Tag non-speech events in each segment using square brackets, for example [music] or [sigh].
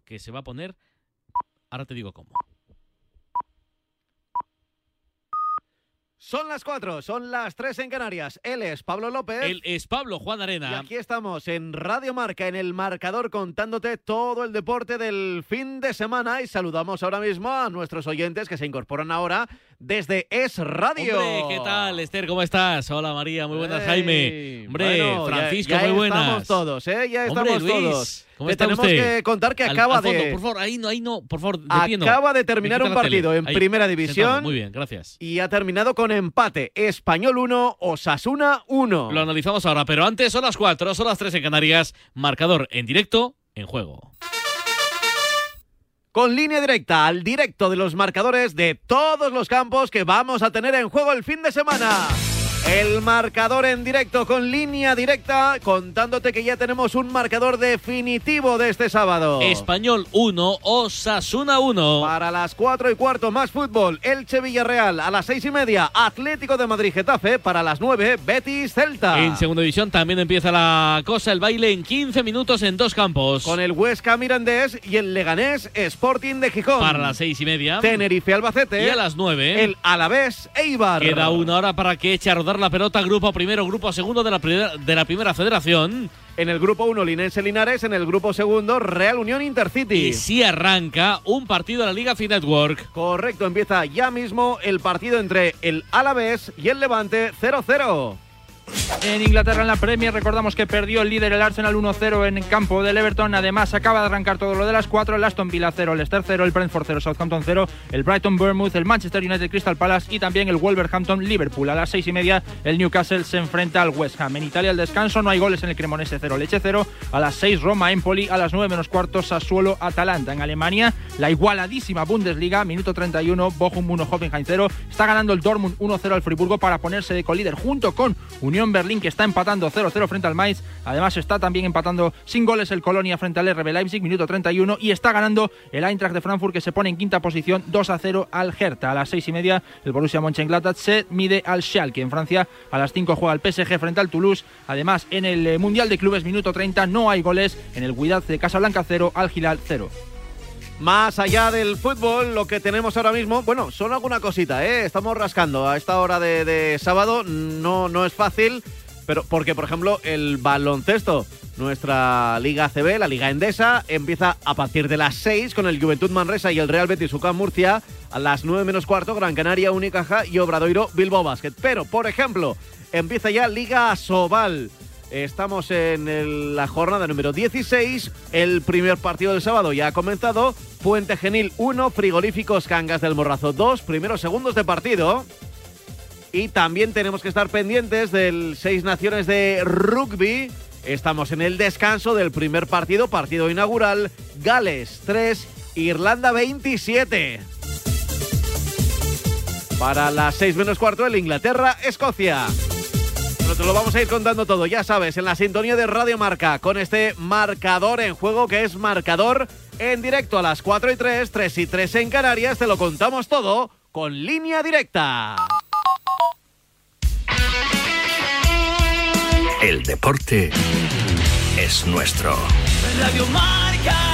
que se va a poner, ahora te digo cómo. Son las cuatro, son las tres en Canarias. Él es Pablo López. Él es Pablo Juan Arena. Y aquí estamos en Radio Marca, en el marcador, contándote todo el deporte del fin de semana. Y saludamos ahora mismo a nuestros oyentes que se incorporan ahora desde Es Radio. Hombre, ¿qué tal, Esther? ¿Cómo estás? Hola, María. Muy buenas, Hey. Jaime. Hombre, Bueno, ya- Francisco, ya muy buenas. estamos todos, ¿eh? Ya Hombre, estamos Luis, todos. ¿cómo Te está tenemos usted? que contar que Al- acaba al fondo, de... Por favor, ahí no, ahí no, por favor. Acaba de terminar un tele. partido en Ahí, Primera sentado. División. Muy bien, gracias. Y ha terminado con empate. Español 1, Osasuna 1. Lo analizamos ahora, pero antes son las 4, son las 3 en Canarias. Marcador en directo, en juego. Con línea directa al directo de los marcadores de todos los campos que vamos a tener en juego el fin de semana. El marcador en directo con línea directa, contándote que ya tenemos un marcador definitivo de este sábado. Español 1, Osasuna 1. Para las 4 y cuarto más fútbol, Elche Villarreal a las 6 y media, Atlético de Madrid Getafe, para las 9, Betis Celta. En segunda división también empieza la cosa, el baile en 15 minutos en dos campos. Con el Huesca Mirandés y el Leganés Sporting de Gijón. Para las 6 y media. Tenerife Albacete. Y a las 9. El Alavés Eibar. Queda una hora para que eche a rodar la pelota grupo primero, grupo segundo de la, primera- de la primera federación. En el grupo 1, Linense Linares. En el grupo segundo, Real Unión Intercity. Y si arranca un partido de la Liga Fit Network. Correcto, empieza ya mismo el partido entre el Alavés y el Levante 0-0. En Inglaterra, en la Premier, recordamos que perdió el líder el Arsenal 1-0 en campo del Everton. Además, acaba de arrancar todo lo de las 4. El Aston Villa 0, el Leicester 0, el Brentford 0, Southampton 0, el Brighton Bournemouth, el Manchester United Crystal Palace y también el Wolverhampton Liverpool. A las 6 y media, el Newcastle se enfrenta al West Ham. En Italia, el descanso, no hay goles en el Cremonese 0, Leche 0. A las 6, Roma Empoli. A las 9 menos cuarto, Sassuolo Atalanta. En Alemania, la igualadísima Bundesliga, minuto 31, Bochum 1, Hoffenheim 0. Está ganando el Dortmund 1-0 al Friburgo para ponerse de colíder junto con Unión Berlín que está empatando 0-0 frente al Mainz. Además está también empatando sin goles el Colonia frente al RB Leipzig, minuto 31. Y está ganando el Eintracht de Frankfurt que se pone en quinta posición 2-0 al Hertha. A las 6 y media el Borussia Mönchengladbach se mide al Schalke. En Francia a las 5 juega el PSG frente al Toulouse. Además en el eh, Mundial de Clubes minuto 30 no hay goles. En el Guidad de Casablanca 0 al Gilal 0. Más allá del fútbol, lo que tenemos ahora mismo, bueno, son alguna cosita, ¿eh? Estamos rascando a esta hora de, sábado, no, no es fácil, pero porque, por ejemplo, el baloncesto, nuestra Liga ACB, la Liga Endesa, empieza a partir de las 6 con el Juventud Manresa y el Real Betis UCAM Murcia, a las 9 menos cuarto, Gran Canaria, Unicaja y Obradoiro Bilbao Basket. Pero, por ejemplo, empieza ya Liga Sobal. Estamos en la jornada número 16. El primer partido del sábado ya ha comenzado. Puente Genil 1, Frigoríficos Cangas del Morrazo 2, primeros segundos de partido. Y también tenemos que estar pendientes del Seis Naciones de Rugby. Estamos en el descanso del primer partido, partido inaugural. Gales 3, Irlanda 27. Para las 6 menos cuarto, el Inglaterra-Escocia. Pero te lo vamos a ir contando todo, ya sabes, en la sintonía de Radio Marca, con este marcador en juego que es marcador en directo a las 4 y 3, 3 y 3 en Canarias. Te lo contamos todo con línea directa. El deporte es nuestro. Radio Marca.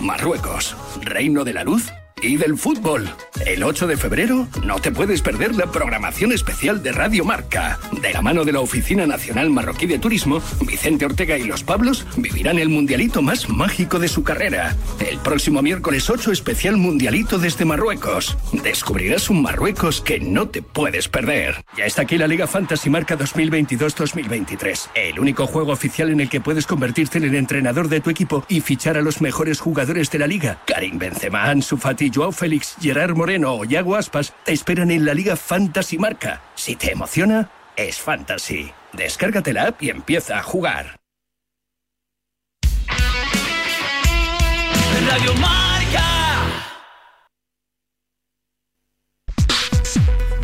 Marruecos, reino de la luz y del fútbol. El 8 de febrero no te puedes perder la programación especial de Radio Marca. De la mano de la Oficina Nacional Marroquí de Turismo, Vicente Ortega y los Pablos vivirán el mundialito más mágico de su carrera. El próximo miércoles 8 especial mundialito desde Marruecos. Descubrirás un Marruecos que no te puedes perder. Ya está aquí la Liga Fantasy Marca 2022-2023. El único juego oficial en el que puedes convertirte en el entrenador de tu equipo y fichar a los mejores jugadores de la liga. Karim Benzema, Ansu Fati, Joao Félix, Gerard Moreno o Yago Aspas te esperan en la Liga Fantasy Marca. Si te emociona, es Fantasy. Descárgate la app y empieza a jugar.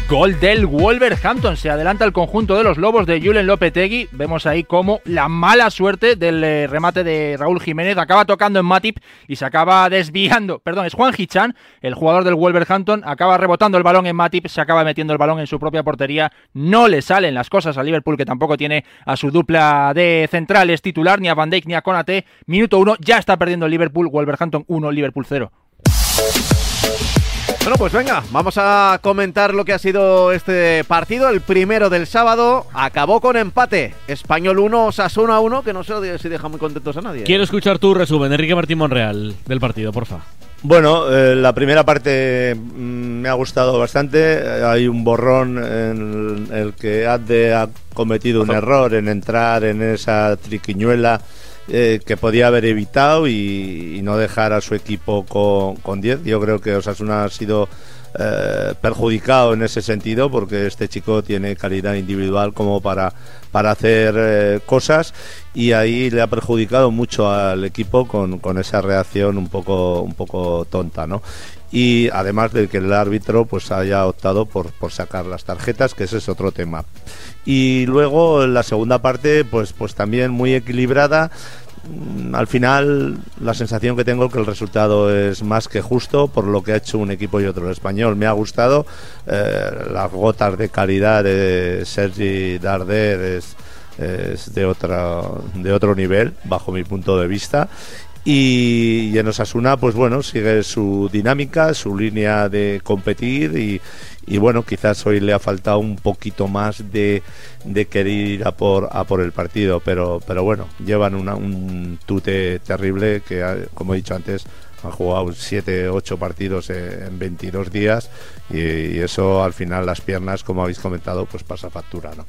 Gol del Wolverhampton. Se adelanta el conjunto de los Lobos de Julen Lopetegui. Vemos ahí cómo la mala suerte del eh, remate de Raúl Jiménez acaba tocando en Matip y se acaba desviando. Perdón, es Juan Hichan, el jugador del Wolverhampton. Acaba rebotando el balón en Matip, se acaba metiendo el balón en su propia portería. No le salen las cosas a Liverpool, que tampoco tiene a su dupla de centrales titular, ni a Van Dijk ni a Konate. Minuto uno, ya está perdiendo el Liverpool. Wolverhampton 1, Liverpool 0. Bueno, pues venga, vamos a comentar lo que ha sido este partido. El primero del sábado acabó con empate. Español 1, Sasuna 1, que no sé si deja muy contentos a nadie. ¿eh? Quiero escuchar tu resumen, Enrique Martín Monreal, del partido, porfa. Bueno, eh, la primera parte mm, me ha gustado bastante. Eh, Hay un borrón en el que Adde ha cometido un error en entrar en esa triquiñuela eh, que podía haber evitado y, y no dejar a su equipo con, con 10. Yo creo que Osasuna ha sido eh, perjudicado en ese sentido porque este chico tiene calidad individual como para, para hacer eh, cosas y ahí le ha perjudicado mucho al equipo con, con esa reacción un poco, un poco tonta, ¿no? Y además de que el árbitro pues haya optado por, por sacar las tarjetas, que ese es otro tema. Y luego la segunda parte pues, pues también muy equilibrada. Mm, Al final la sensación que tengo es que el resultado es más que justo por lo que ha hecho un equipo y otro el español. Me ha gustado eh, las gotas de calidad de Sergi Darder es, es de, otra, de otro nivel bajo mi punto de vista y, y en Osasuna, pues bueno, sigue su dinámica, su línea de competir y, y bueno, quizás hoy le ha faltado un poquito más de, querer ir a por, a por el partido, pero, pero bueno, llevan una- un tute terrible que, ha- como he dicho antes, han jugado 7, 8 partidos en, en 22 días y, y eso al final las piernas, como habéis comentado, pues pasa factura, ¿no?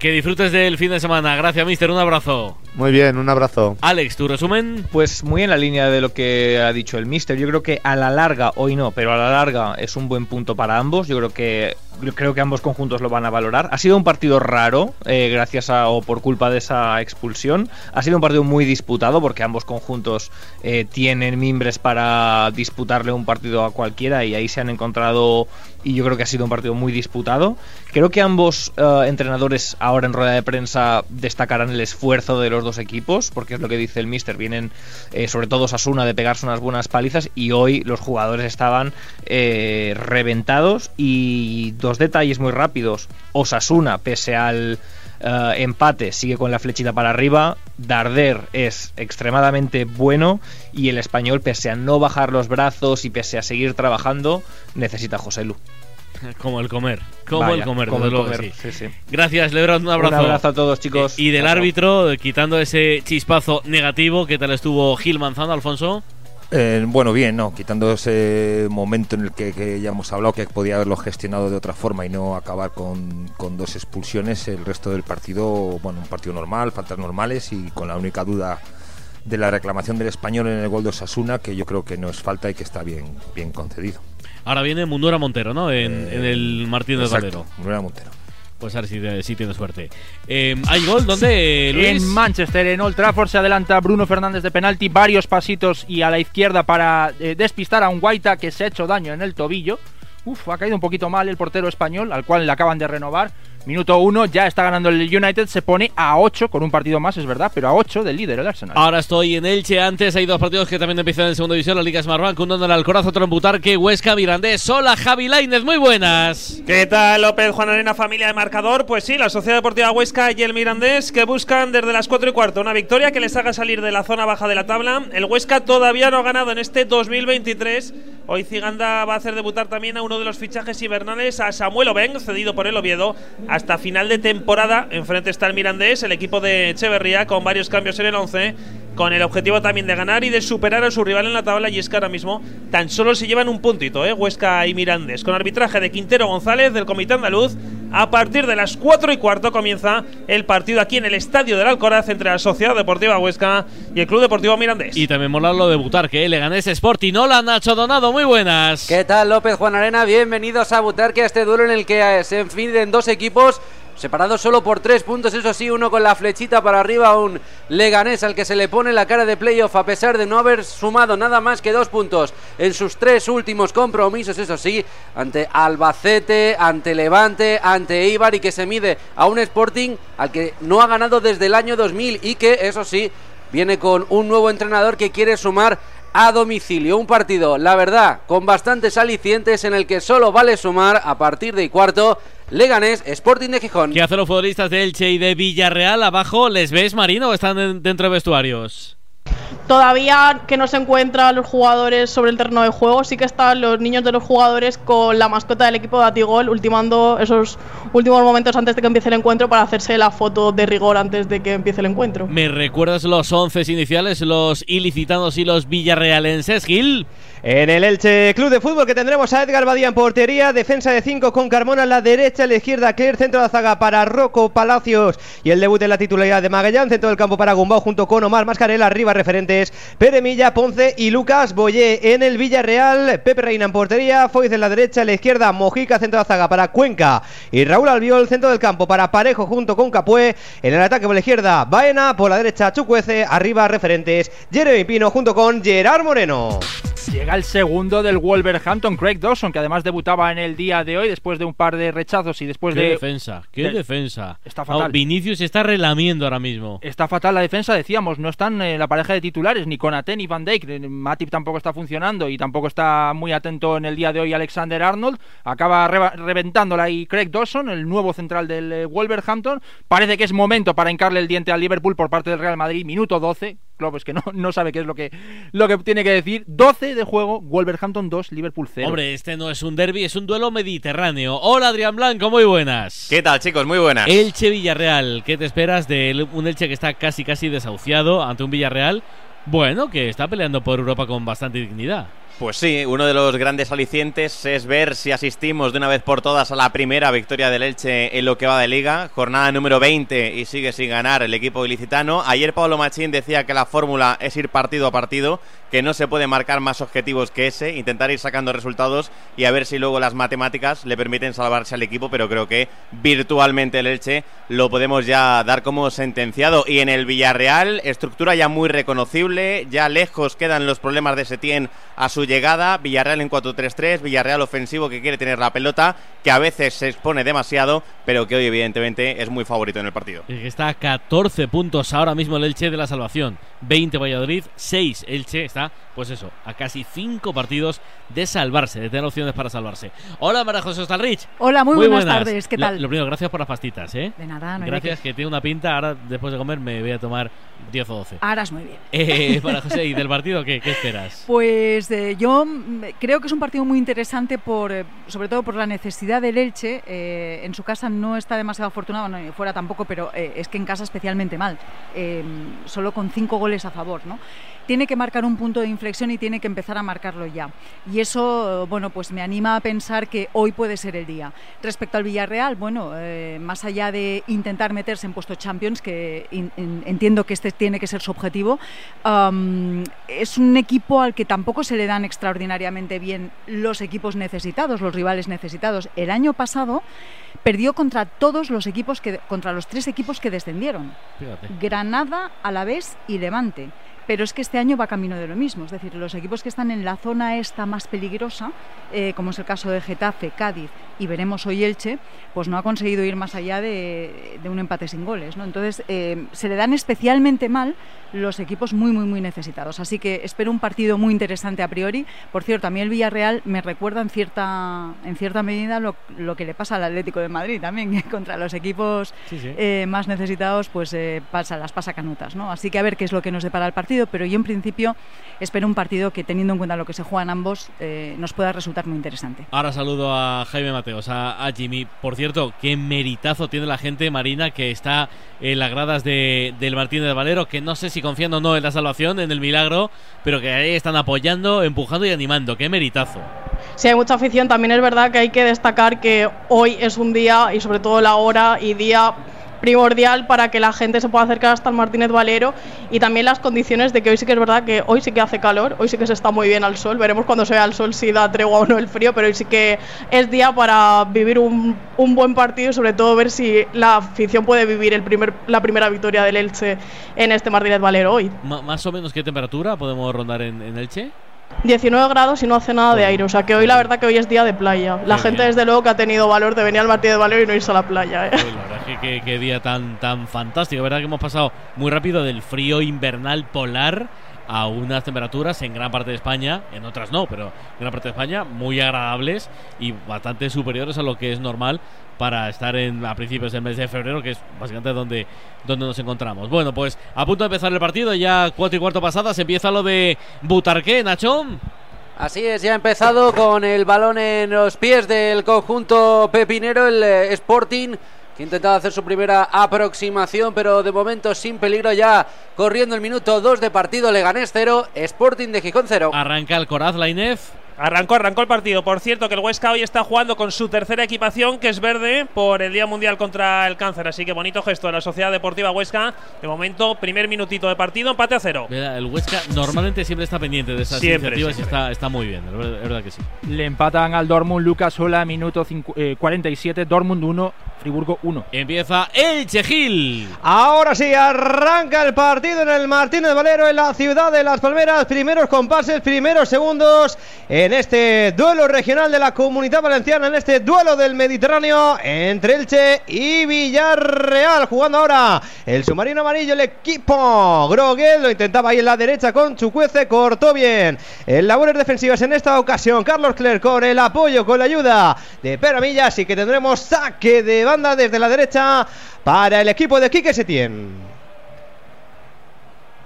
Que disfrutes del fin de semana. Gracias, mister. Un abrazo. Muy bien, un abrazo. Alex, tu resumen. Pues muy en la línea de lo que ha dicho el Mister. Yo creo que a la larga, hoy no, pero a la larga es un buen punto para ambos. Yo creo que yo creo que ambos conjuntos lo van a valorar. Ha sido un partido raro, eh, gracias a o por culpa de esa expulsión. Ha sido un partido muy disputado porque ambos conjuntos eh, tienen mimbres para disputarle un partido a cualquiera y ahí se han encontrado y yo creo que ha sido un partido muy disputado. Creo que ambos eh, entrenadores ahora en rueda de prensa destacarán el esfuerzo de los dos equipos, porque es lo que dice el Mister. Vienen eh, sobre todo Sasuna de pegarse unas buenas palizas y hoy los jugadores estaban eh, reventados y dos detalles muy rápidos. Osasuna, pese al eh, empate, sigue con la flechita para arriba. Darder es extremadamente bueno y el español, pese a no bajar los brazos y pese a seguir trabajando, necesita a José Lu. [laughs] Como el comer. Como Vaya, el comer, como el comer, sí. sí, sí. Gracias, Lebron. Un abrazo. Un abrazo a todos, chicos. Y del árbitro, quitando ese chispazo negativo, ¿qué tal estuvo Gil Manzano, Alfonso? Eh, bueno, bien, no, quitando ese momento en el que, que ya hemos hablado que podía haberlo gestionado de otra forma y no acabar con, con dos expulsiones, el resto del partido, bueno, un partido normal, faltas normales y con la única duda de la reclamación del español en el gol de Osasuna, que yo creo que no es falta y que está bien, bien concedido. Ahora viene Mundura Montero, ¿no? En, Eh, en el Martín del. Mundura Montero. Pues a ver si, si tiene suerte. Eh, ¿Hay gol? ¿Dónde, Luis? En Manchester, en Old Trafford, se adelanta Bruno Fernández de penalti, varios pasitos y a la izquierda para eh, despistar a un Guaita que se ha hecho daño en el tobillo. Uf, ha caído un poquito mal el portero español, al cual le acaban de renovar. Minuto 1, ya está ganando el United, se pone a 8 con un partido más, es verdad, pero a 8 del líder, el Arsenal. Ahora estoy en Elche. Antes hay dos partidos que también empiezan en segunda división, la Liga Smartbank, uno en el Alcoraz, otro en Butarque, Huesca, Mirandés. Hola, Javi Lainez, muy buenas. ¿Qué tal, López, Juan Arena, familia de marcador? Pues sí, la Sociedad Deportiva Huesca y el Mirandés que buscan desde las 4 y cuarto una victoria que les haga salir de la zona baja de la tabla. El Huesca todavía no ha ganado en este 2023. Hoy Ciganda va a hacer debutar también a uno de los fichajes invernales, a Samuel Obeng, cedido por el Oviedo, hasta final de temporada. Enfrente está el Mirandés, el equipo de Echeverría, con varios cambios en el 11, con el objetivo también de ganar y de superar a su rival en la tabla. Y es que ahora mismo tan solo se llevan un puntito, ¿eh? Huesca y Mirandés, con arbitraje de Quintero González del Comité Andaluz. A partir de las 4 y cuarto comienza el partido aquí en el Estadio del Alcoraz entre la Sociedad Deportiva Huesca y el Club Deportivo Mirandés. Y también mola lo de Butarque, ¿eh? le gané ese Sporting. Hola, Nacho Donado, muy buenas. ¿Qué tal, López Juan Arena? Bienvenidos a Butarque, a este duelo en el que se enfiden dos equipos separados solo por tres puntos, eso sí, uno con la flechita para arriba, un Leganés al que se le pone la cara de playoff a pesar de no haber sumado nada más que dos puntos en sus tres últimos compromisos, eso sí, ante Albacete, ante Levante, ante Eibar y que se mide a un Sporting al que no ha ganado desde el año 2000 y que, eso sí, viene con un nuevo entrenador que quiere sumar a domicilio. Un partido, la verdad, con bastantes alicientes en el que solo vale sumar a partir de cuarto. Leganés, Sporting de Gijón. ¿Qué hacen los futbolistas de Elche y de Villarreal abajo? ¿Les ves, Marino, o están dentro de vestuarios? Todavía que no se encuentran los jugadores sobre el terreno de juego, sí que están los niños de los jugadores con la mascota del equipo de Atigol, ultimando esos últimos momentos antes de que empiece el encuentro para hacerse la foto de rigor antes de que empiece el encuentro. ¿Me recuerdas los once iniciales, los ilicitanos y los villarrealenses, Gil? En el Elche Club de Fútbol que tendremos a Edgar Badía en portería, defensa de 5 con Carmona a la derecha, a la izquierda Claire, centro de la zaga para Rocco Palacios y el debut en la titularidad de Magallán, centro del campo para Gumbao junto con Omar Mascarela, arriba referentes Pere Milla, Ponce y Lucas Boyé en el Villarreal, Pepe Reina en portería, Foiz en la derecha, a la izquierda Mojica, centro de la zaga para Cuenca y Raúl Albiol, centro del campo para Parejo junto con Capué, en el ataque por la izquierda Baena, por la derecha Chucuece, arriba referentes Jeremy Pino junto con Gerard Moreno. Llega el segundo del Wolverhampton, Craig Dawson, que además debutaba en el día de hoy después de un par de rechazos y después ¿Qué de. defensa? ¿Qué de- defensa? Está No, fatal. Vinicius se está relamiendo ahora mismo. Está fatal la defensa, decíamos, no están eh, la pareja de titulares, ni Konate ni Van Dijk. Matip tampoco está funcionando y tampoco está muy atento en el día de hoy Alexander Arnold. Acaba reba- reventándola ahí Craig Dawson, el nuevo central del eh, Wolverhampton. Parece que es momento para hincarle el diente al Liverpool por parte del Real Madrid, minuto 12. Claro, pues que no, no sabe qué es lo que, lo que tiene que decir. 12 de juego, Wolverhampton 2, Liverpool 0. Hombre, este no es un derby, es un duelo mediterráneo. Hola, Adrián Blanco, muy buenas. ¿Qué tal, chicos? Muy buenas. Elche Villarreal, ¿qué te esperas de el- un Elche que está casi casi desahuciado ante un Villarreal? Bueno, que está peleando por Europa con bastante dignidad. Pues sí, uno de los grandes alicientes es ver si asistimos de una vez por todas a la primera victoria del Elche en lo que va de liga. Jornada número 20 y sigue sin ganar el equipo ilicitano. Ayer Pablo Machín decía que la fórmula es ir partido a partido, que no se puede marcar más objetivos que ese, intentar ir sacando resultados y a ver si luego las matemáticas le permiten salvarse al equipo, pero creo que virtualmente el Elche lo podemos ya dar como sentenciado. Y en el Villarreal, estructura ya muy reconocible, ya lejos quedan los problemas de Setién a su llegada. Villarreal en 4-3-3, Villarreal ofensivo que quiere tener la pelota, que a veces se expone demasiado, pero que hoy evidentemente es muy favorito en el partido. El que está a 14 puntos ahora mismo el Elche de la salvación. 20 Valladolid, 6 Elche. Está, pues eso, a casi 5 partidos de salvarse, de tener opciones para salvarse. Hola, María José Ostalrich. Hola, muy buenas tardes, ¿qué tal? lo primero, gracias por las pastitas, ¿eh? De nada, no Gracias, qué. que tiene una pinta. Ahora, después de comer, me voy a tomar 10 o 12. Harás muy bien. Eh, [laughs] María José, ¿y del partido qué, qué esperas? Pues eh, yo mm, creo que es un partido muy interesante, por, eh, sobre todo por la necesidad del Elche. Eh, en su casa no está demasiado afortunado, no, fuera tampoco, pero eh, es que en casa especialmente mal. Eh, solo con cinco goles a favor, ¿no? Tiene que marcar un punto de inflexión y tiene que empezar a marcarlo ya. Y eso, bueno, pues me anima a pensar que hoy puede ser el día. Respecto al Villarreal, bueno, eh, más allá de intentar meterse en puestos Champions, que in- in- entiendo que este tiene que ser su objetivo, es un equipo al que tampoco se le dan extraordinariamente bien los equipos necesitados, los rivales necesitados. El año pasado perdió contra todos los equipos que contra los tres equipos que descendieron. Fíjate. Granada, Alavés y Levante. Pero es que este año va camino de lo mismo, es decir, los equipos que están en la zona esta más peligrosa, eh, como es el caso de Getafe, Cádiz y veremos hoy Elche, pues no ha conseguido ir más allá de, de un empate sin goles. ¿no? Entonces, eh, se le dan especialmente mal los equipos muy, muy, muy necesitados. Así que espero un partido muy interesante a priori. Por cierto, a mí el Villarreal me recuerda en cierta, en cierta medida lo, lo que le pasa al Atlético de Madrid también, que [laughs] contra los equipos Sí, sí. eh, más necesitados, pues pasa, las pasa canutas. ¿no? Así que a ver qué es lo que nos depara el partido, pero yo en principio espero un partido que, teniendo en cuenta lo que se juegan ambos, eh, nos pueda resultar muy interesante. Ahora saludo a Jaime Mateos, a, a Jimmy. Por cierto, qué meritazo tiene la gente marina que está en las gradas de, del Martínez de Valero, que no sé si confían o no en la salvación, en el milagro, pero que ahí están apoyando, empujando y animando. Qué meritazo. Si hay mucha afición, también es verdad que hay que destacar que hoy es un día, y sobre todo la hora y día primordial para que la gente se pueda acercar hasta el Martínez Valero y también las condiciones de que hoy sí que es verdad que hoy sí que hace calor, hoy sí que se está muy bien al sol, veremos cuando se vea el sol si da tregua o no el frío, pero hoy sí que es día para vivir un, un buen partido y sobre todo ver si la afición puede vivir el primer, la primera victoria del Elche en este Martínez Valero hoy. Más o menos qué temperatura podemos rondar en Elche. 19 grados y no hace nada de aire. O sea que hoy la verdad que hoy es día de playa. La Qué gente bien. desde luego que ha tenido valor de venir al Martínez de Valero y no irse a la playa. ¿eh? Uy, la verdad es que día tan, tan fantástico. verdad que hemos pasado muy rápido del frío invernal polar a unas temperaturas en gran parte de España, en otras no, pero en gran parte de España muy agradables y bastante superiores a lo que es normal para estar en, a principios del mes de febrero, que es básicamente donde, donde nos encontramos. Bueno, pues a punto de empezar el partido, ya cuatro y cuarto pasadas, empieza lo de Butarqué, Nacho. Así es, ya ha empezado con el balón en los pies del conjunto pepinero, el eh, Sporting, que ha intentado hacer su primera aproximación, pero de momento sin peligro ya corriendo el minuto 2 de partido, Leganés 0, Sporting de Gijón 0. Arranca el Coraz, la Inef. Arrancó, arrancó el partido. Por cierto, que el Huesca hoy está jugando con su tercera equipación, que es verde, por el Día Mundial contra el Cáncer. Así que bonito gesto de la Sociedad Deportiva Huesca. De momento, primer minutito de partido, empate a cero. El Huesca normalmente siempre está pendiente de esas Siempre, iniciativas siempre. y está, está muy bien, es verdad, que sí. Le empatan al Dortmund Lucas Sola, minuto cincu- eh, 47, Dortmund 1, Friburgo 1. Empieza el Chegil. Ahora sí, arranca el partido en el Martínez Valero, en la ciudad de Las Palmeras. Primeros compases, primeros segundos en este duelo regional de la Comunidad Valenciana, en este duelo del Mediterráneo entre Elche y Villarreal. Jugando ahora el submarino amarillo, el equipo. Groguel lo intentaba ahí en la derecha con Chucuece, cortó bien. En labores defensivas en esta ocasión, Carlos Clerc con el apoyo, con la ayuda de Pedro Milla. Así que tendremos saque de banda desde la derecha para el equipo de Quique Setién.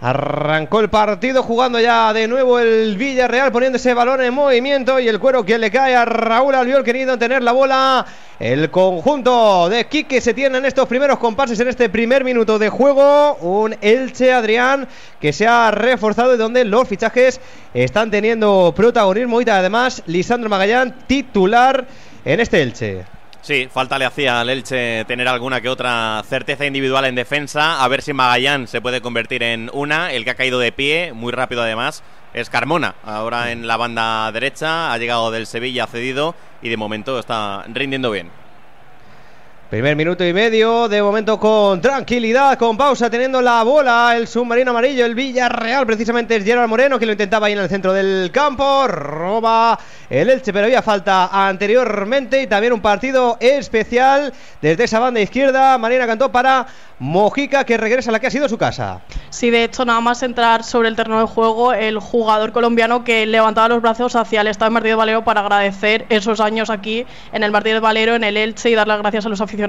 Arrancó el partido jugando ya de nuevo el Villarreal poniendo ese balón en movimiento y el cuero que le cae a Raúl Albiol queriendo tener la bola. El conjunto de Quique se tiene en estos primeros compases en este primer minuto de juego. Un Elche Adrián que se ha reforzado y donde los fichajes están teniendo protagonismo y además Lisandro Magallán titular en este Elche. Sí, falta le hacía al Elche tener alguna que otra certeza individual en defensa. A ver si Magallán se puede convertir en una. El que ha caído de pie, muy rápido además, es Carmona. Ahora en la banda derecha, ha llegado del Sevilla cedido y de momento está rindiendo bien. Primer minuto y medio, de momento con tranquilidad, con pausa, teniendo la bola el submarino amarillo, el Villarreal, precisamente es Gerard Moreno que lo intentaba ahí en el centro del campo, roba el Elche, pero había falta anteriormente y también un partido especial desde esa banda izquierda, Marina cantó para Mojica que regresa a la que ha sido su casa. Sí, de hecho, nada más entrar sobre el terreno de juego, el jugador colombiano que levantaba los brazos hacia el Estado de Martínez Valero para agradecer esos años aquí en el Martínez Valero, en el Elche y dar las gracias a los aficionados,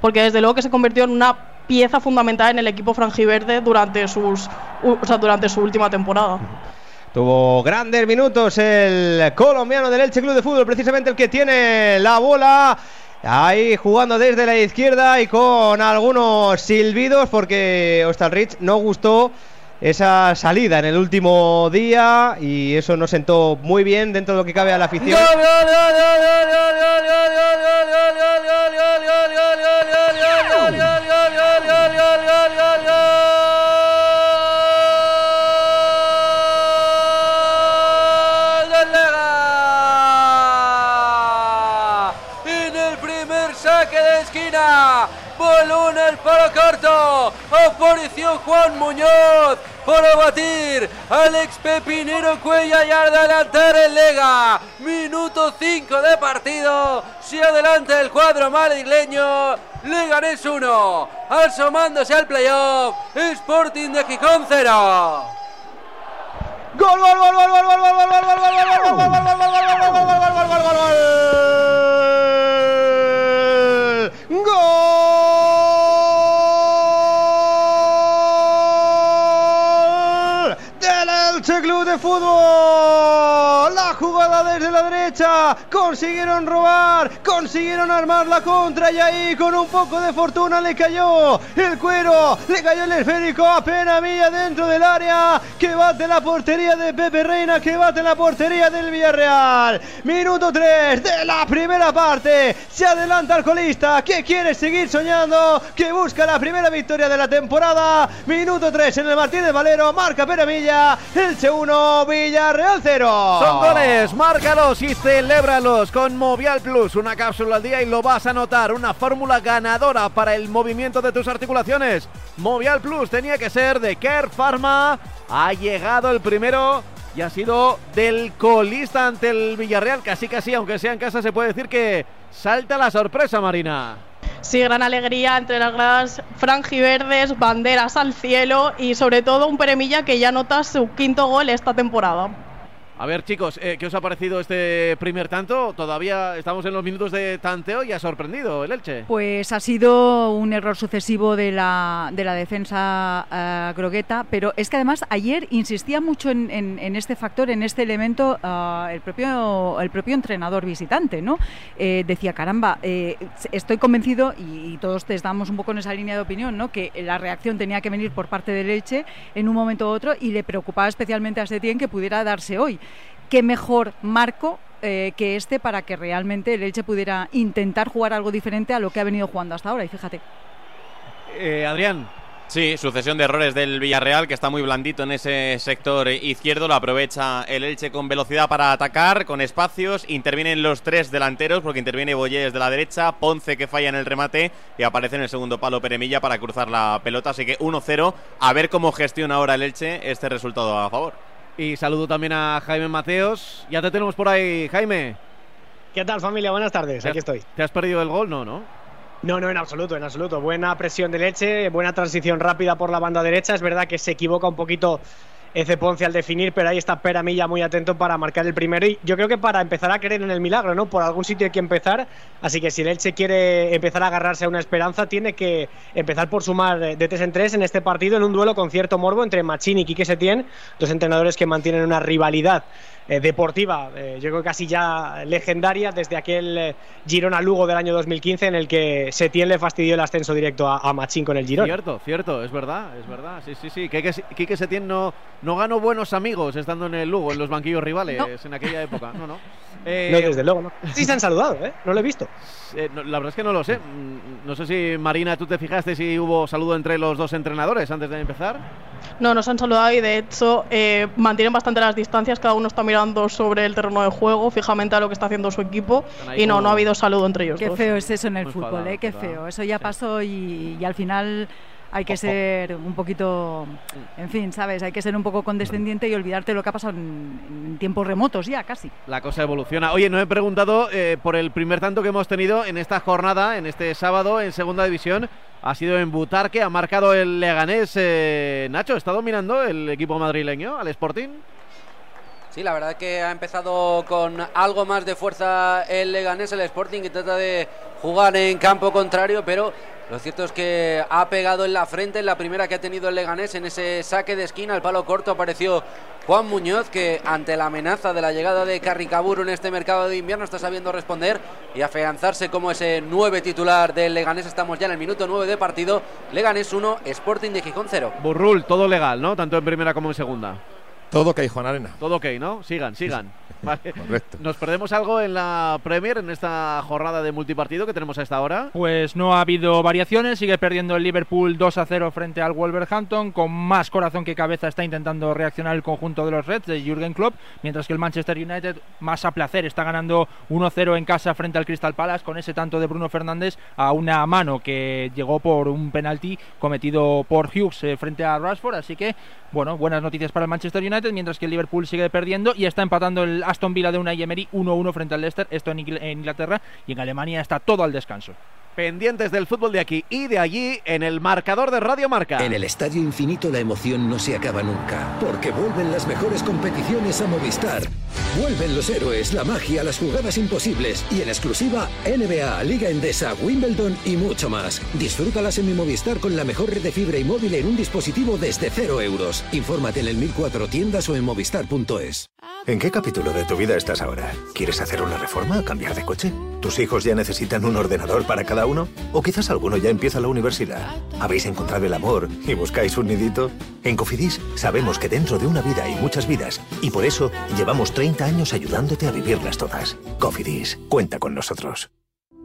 porque desde luego que se convirtió en una pieza fundamental en el equipo franjiverde durante, sus, o sea, durante su última temporada. Tuvo grandes minutos el colombiano del Elche Club de Fútbol, precisamente el que tiene la bola. Ahí jugando desde la izquierda y con algunos silbidos porque Ostalrich no gustó esa salida en el último día y eso nos sentó muy bien dentro de lo que cabe a la afición. En Aparición Juan Muñoz para batir al ex Pepinero Cuella y adelantar el Lega. Minuto 5 de partido. Se adelanta el cuadro madrileño. Leganés 1. Asomándose al playoff. Sporting de Gijón 0. ¡Gol, gol, gol, gol, gol, gol, gol, gol, gol, gol, gol, gol, gol, gol, gol, gol, ¡Gol! Fútbol. Consiguieron robar. Consiguieron armar la contra. Y ahí con un poco de fortuna le cayó el cuero. Le cayó el esférico a Penamilla dentro del área. Que bate la portería de Pepe Reina. Que bate la portería del Villarreal. Minuto 3 de la primera parte. Se adelanta el colista. Que quiere seguir soñando. Que busca la primera victoria de la temporada. Minuto 3 en el Martínez Valero. Marca Penamilla. Elche 1, Villarreal 0. Son goles, márcalos y celébralos con Movial Plus. Una cápsula al día y lo vas a notar. Una fórmula ganadora para el movimiento de tus articulaciones. Movial Plus tenía que ser de Care Pharma. Ha llegado el primero y ha sido del colista ante el Villarreal. Casi, casi, aunque sea en casa, se puede decir que salta la sorpresa, Marina. Sí, gran alegría entre las gradas franjiverdes, banderas al cielo y sobre todo un Peremilla que ya nota su quinto gol esta temporada. A ver, chicos, eh, ¿qué os ha parecido este primer tanto? Todavía estamos en los minutos de tanteo y ha sorprendido el Elche. Pues ha sido un error sucesivo de la, de la defensa eh, grogueta, pero es que además ayer insistía mucho en, este factor, en este elemento, ah, el, propio, el propio entrenador visitante, ¿no? Eh, decía, caramba, eh, estoy convencido, y, todos estamos un poco en esa línea de opinión, ¿no? Que la reacción tenía que venir por parte del Elche en un momento u otro y le preocupaba especialmente a Setién que pudiera darse hoy. ¿Qué mejor marco eh, que este para que realmente el Elche pudiera intentar jugar algo diferente a lo que ha venido jugando hasta ahora? Y fíjate. Eh, Adrián. Sí, sucesión de errores del Villarreal, que está muy blandito en ese sector izquierdo. Lo aprovecha el Elche con velocidad para atacar, con espacios. Intervienen los tres delanteros, porque interviene Boyés de la derecha, Ponce que falla en el remate y aparece en el segundo palo Peremilla para cruzar la pelota. Así que 1-0. A ver cómo gestiona ahora el Elche este resultado a favor. Y saludo también a Jaime Mateos. Ya te tenemos por ahí, Jaime. ¿Qué tal familia? Buenas tardes, aquí estoy. ¿Te has perdido el gol? No, ¿no? No, no, en absoluto, en absoluto. Buena presión de leche, buena transición rápida por la banda derecha. Es verdad que se equivoca un poquito Eze Ponce al definir, pero ahí está Peramilla muy atento para marcar el primero. Y yo creo que para empezar a creer en el milagro, ¿no? Por algún sitio hay que empezar. Así que si el Elche quiere empezar a agarrarse a una esperanza, tiene que empezar por sumar de tres en tres en este partido, en un duelo con cierto morbo entre Machín y Quique Setién, dos entrenadores que mantienen una rivalidad eh, deportiva, eh, yo creo que casi ya legendaria, desde aquel eh, Girona-Lugo del año 2015 en el que Setién le fastidió el ascenso directo a, a Machín con el Girona. Cierto, cierto, es verdad, es verdad. Sí, sí, sí. Quique, Quique Setién no, no ganó buenos amigos estando en el Lugo, en los banquillos rivales, No. en aquella época. No, no. [laughs] No, desde luego, no. Sí se han saludado, ¿eh? No lo he visto. Eh, no, la verdad es que no lo sé. Mm, No sé si, Marina, tú te fijaste si hubo saludo entre los dos entrenadores antes de empezar. No, nos han saludado y de hecho eh, mantienen bastante las distancias, cada uno está mirando sobre el terreno de juego, fijamente a lo que está haciendo su equipo y no, como- no ha habido saludo entre ellos Qué dos. feo es eso en el Muy fútbol, enfadado, ¿eh? Qué feo. Eso ya pasó y, y al final hay que ser un poquito, en fin, ¿sabes? Hay que ser un poco condescendiente y olvidarte lo que ha pasado en, en tiempos remotos ya, casi. La cosa evoluciona. Oye, no he preguntado eh, por el primer tanto que hemos tenido en esta jornada, en este sábado, en segunda división. Ha sido en Butarque, ha marcado el Leganés. eh, Nacho, ¿está dominando el equipo madrileño al Sporting? Sí, la verdad que ha empezado con algo más de fuerza el Leganés, el Sporting, que trata de jugar en campo contrario, pero Lo cierto es que ha pegado en la frente en la primera que ha tenido el Leganés en ese saque de esquina. Al palo corto apareció Juan Muñoz que ante la amenaza de la llegada de Carricaburu en este mercado de invierno está sabiendo responder y afianzarse como ese nueve titular del Leganés. Estamos ya en el minuto 9 de partido. Leganés 1, Sporting de Gijón 0. Burrul, todo legal, ¿no? Tanto en primera como en segunda. Todo ok, Juan Arena. Todo ok, ¿no? Sigan, sigan. [laughs] Vale. Correcto. ¿Nos perdemos algo en la Premier, en esta jornada de multipartido que tenemos a esta hora? Pues no ha habido variaciones, sigue perdiendo el Liverpool 2 a 0 frente al Wolverhampton, con más corazón que cabeza está intentando reaccionar el conjunto de los Reds de Jürgen Klopp, mientras que el Manchester United más a placer está ganando 1-0 en casa frente al Crystal Palace con ese tanto de Bruno Fernández a una mano que llegó por un penalti cometido por Hughes eh, frente a Rashford, así que bueno, buenas noticias para el Manchester United, mientras que el Liverpool sigue perdiendo y está empatando el Aston Villa de Unai Emery 1-1 frente al Leicester, esto en Inglaterra y en Alemania está todo al descanso. Pendientes del fútbol de aquí y de allí en el marcador de Radio Marca. En el Estadio Infinito la emoción no se acaba nunca, porque vuelven las mejores competiciones a Movistar. Vuelven los héroes, la magia, las jugadas imposibles y en exclusiva NBA, Liga Endesa, Wimbledon y mucho más. Disfrútalas en mi Movistar con la mejor red de fibra y móvil en un dispositivo desde cero euros. Infórmate en el 1004 tiendas o en movistar.es. ¿En qué capítulo de tu vida estás ahora? ¿Quieres hacer una reforma o cambiar de coche? ¿Tus hijos ya necesitan un ordenador para cada uno? ¿O quizás alguno ya empieza la universidad? ¿Habéis encontrado el amor y buscáis un nidito? En Cofidis sabemos que dentro de una vida hay muchas vidas y por eso llevamos 30 años ayudándote a vivirlas todas. Cofidis, cuenta con nosotros.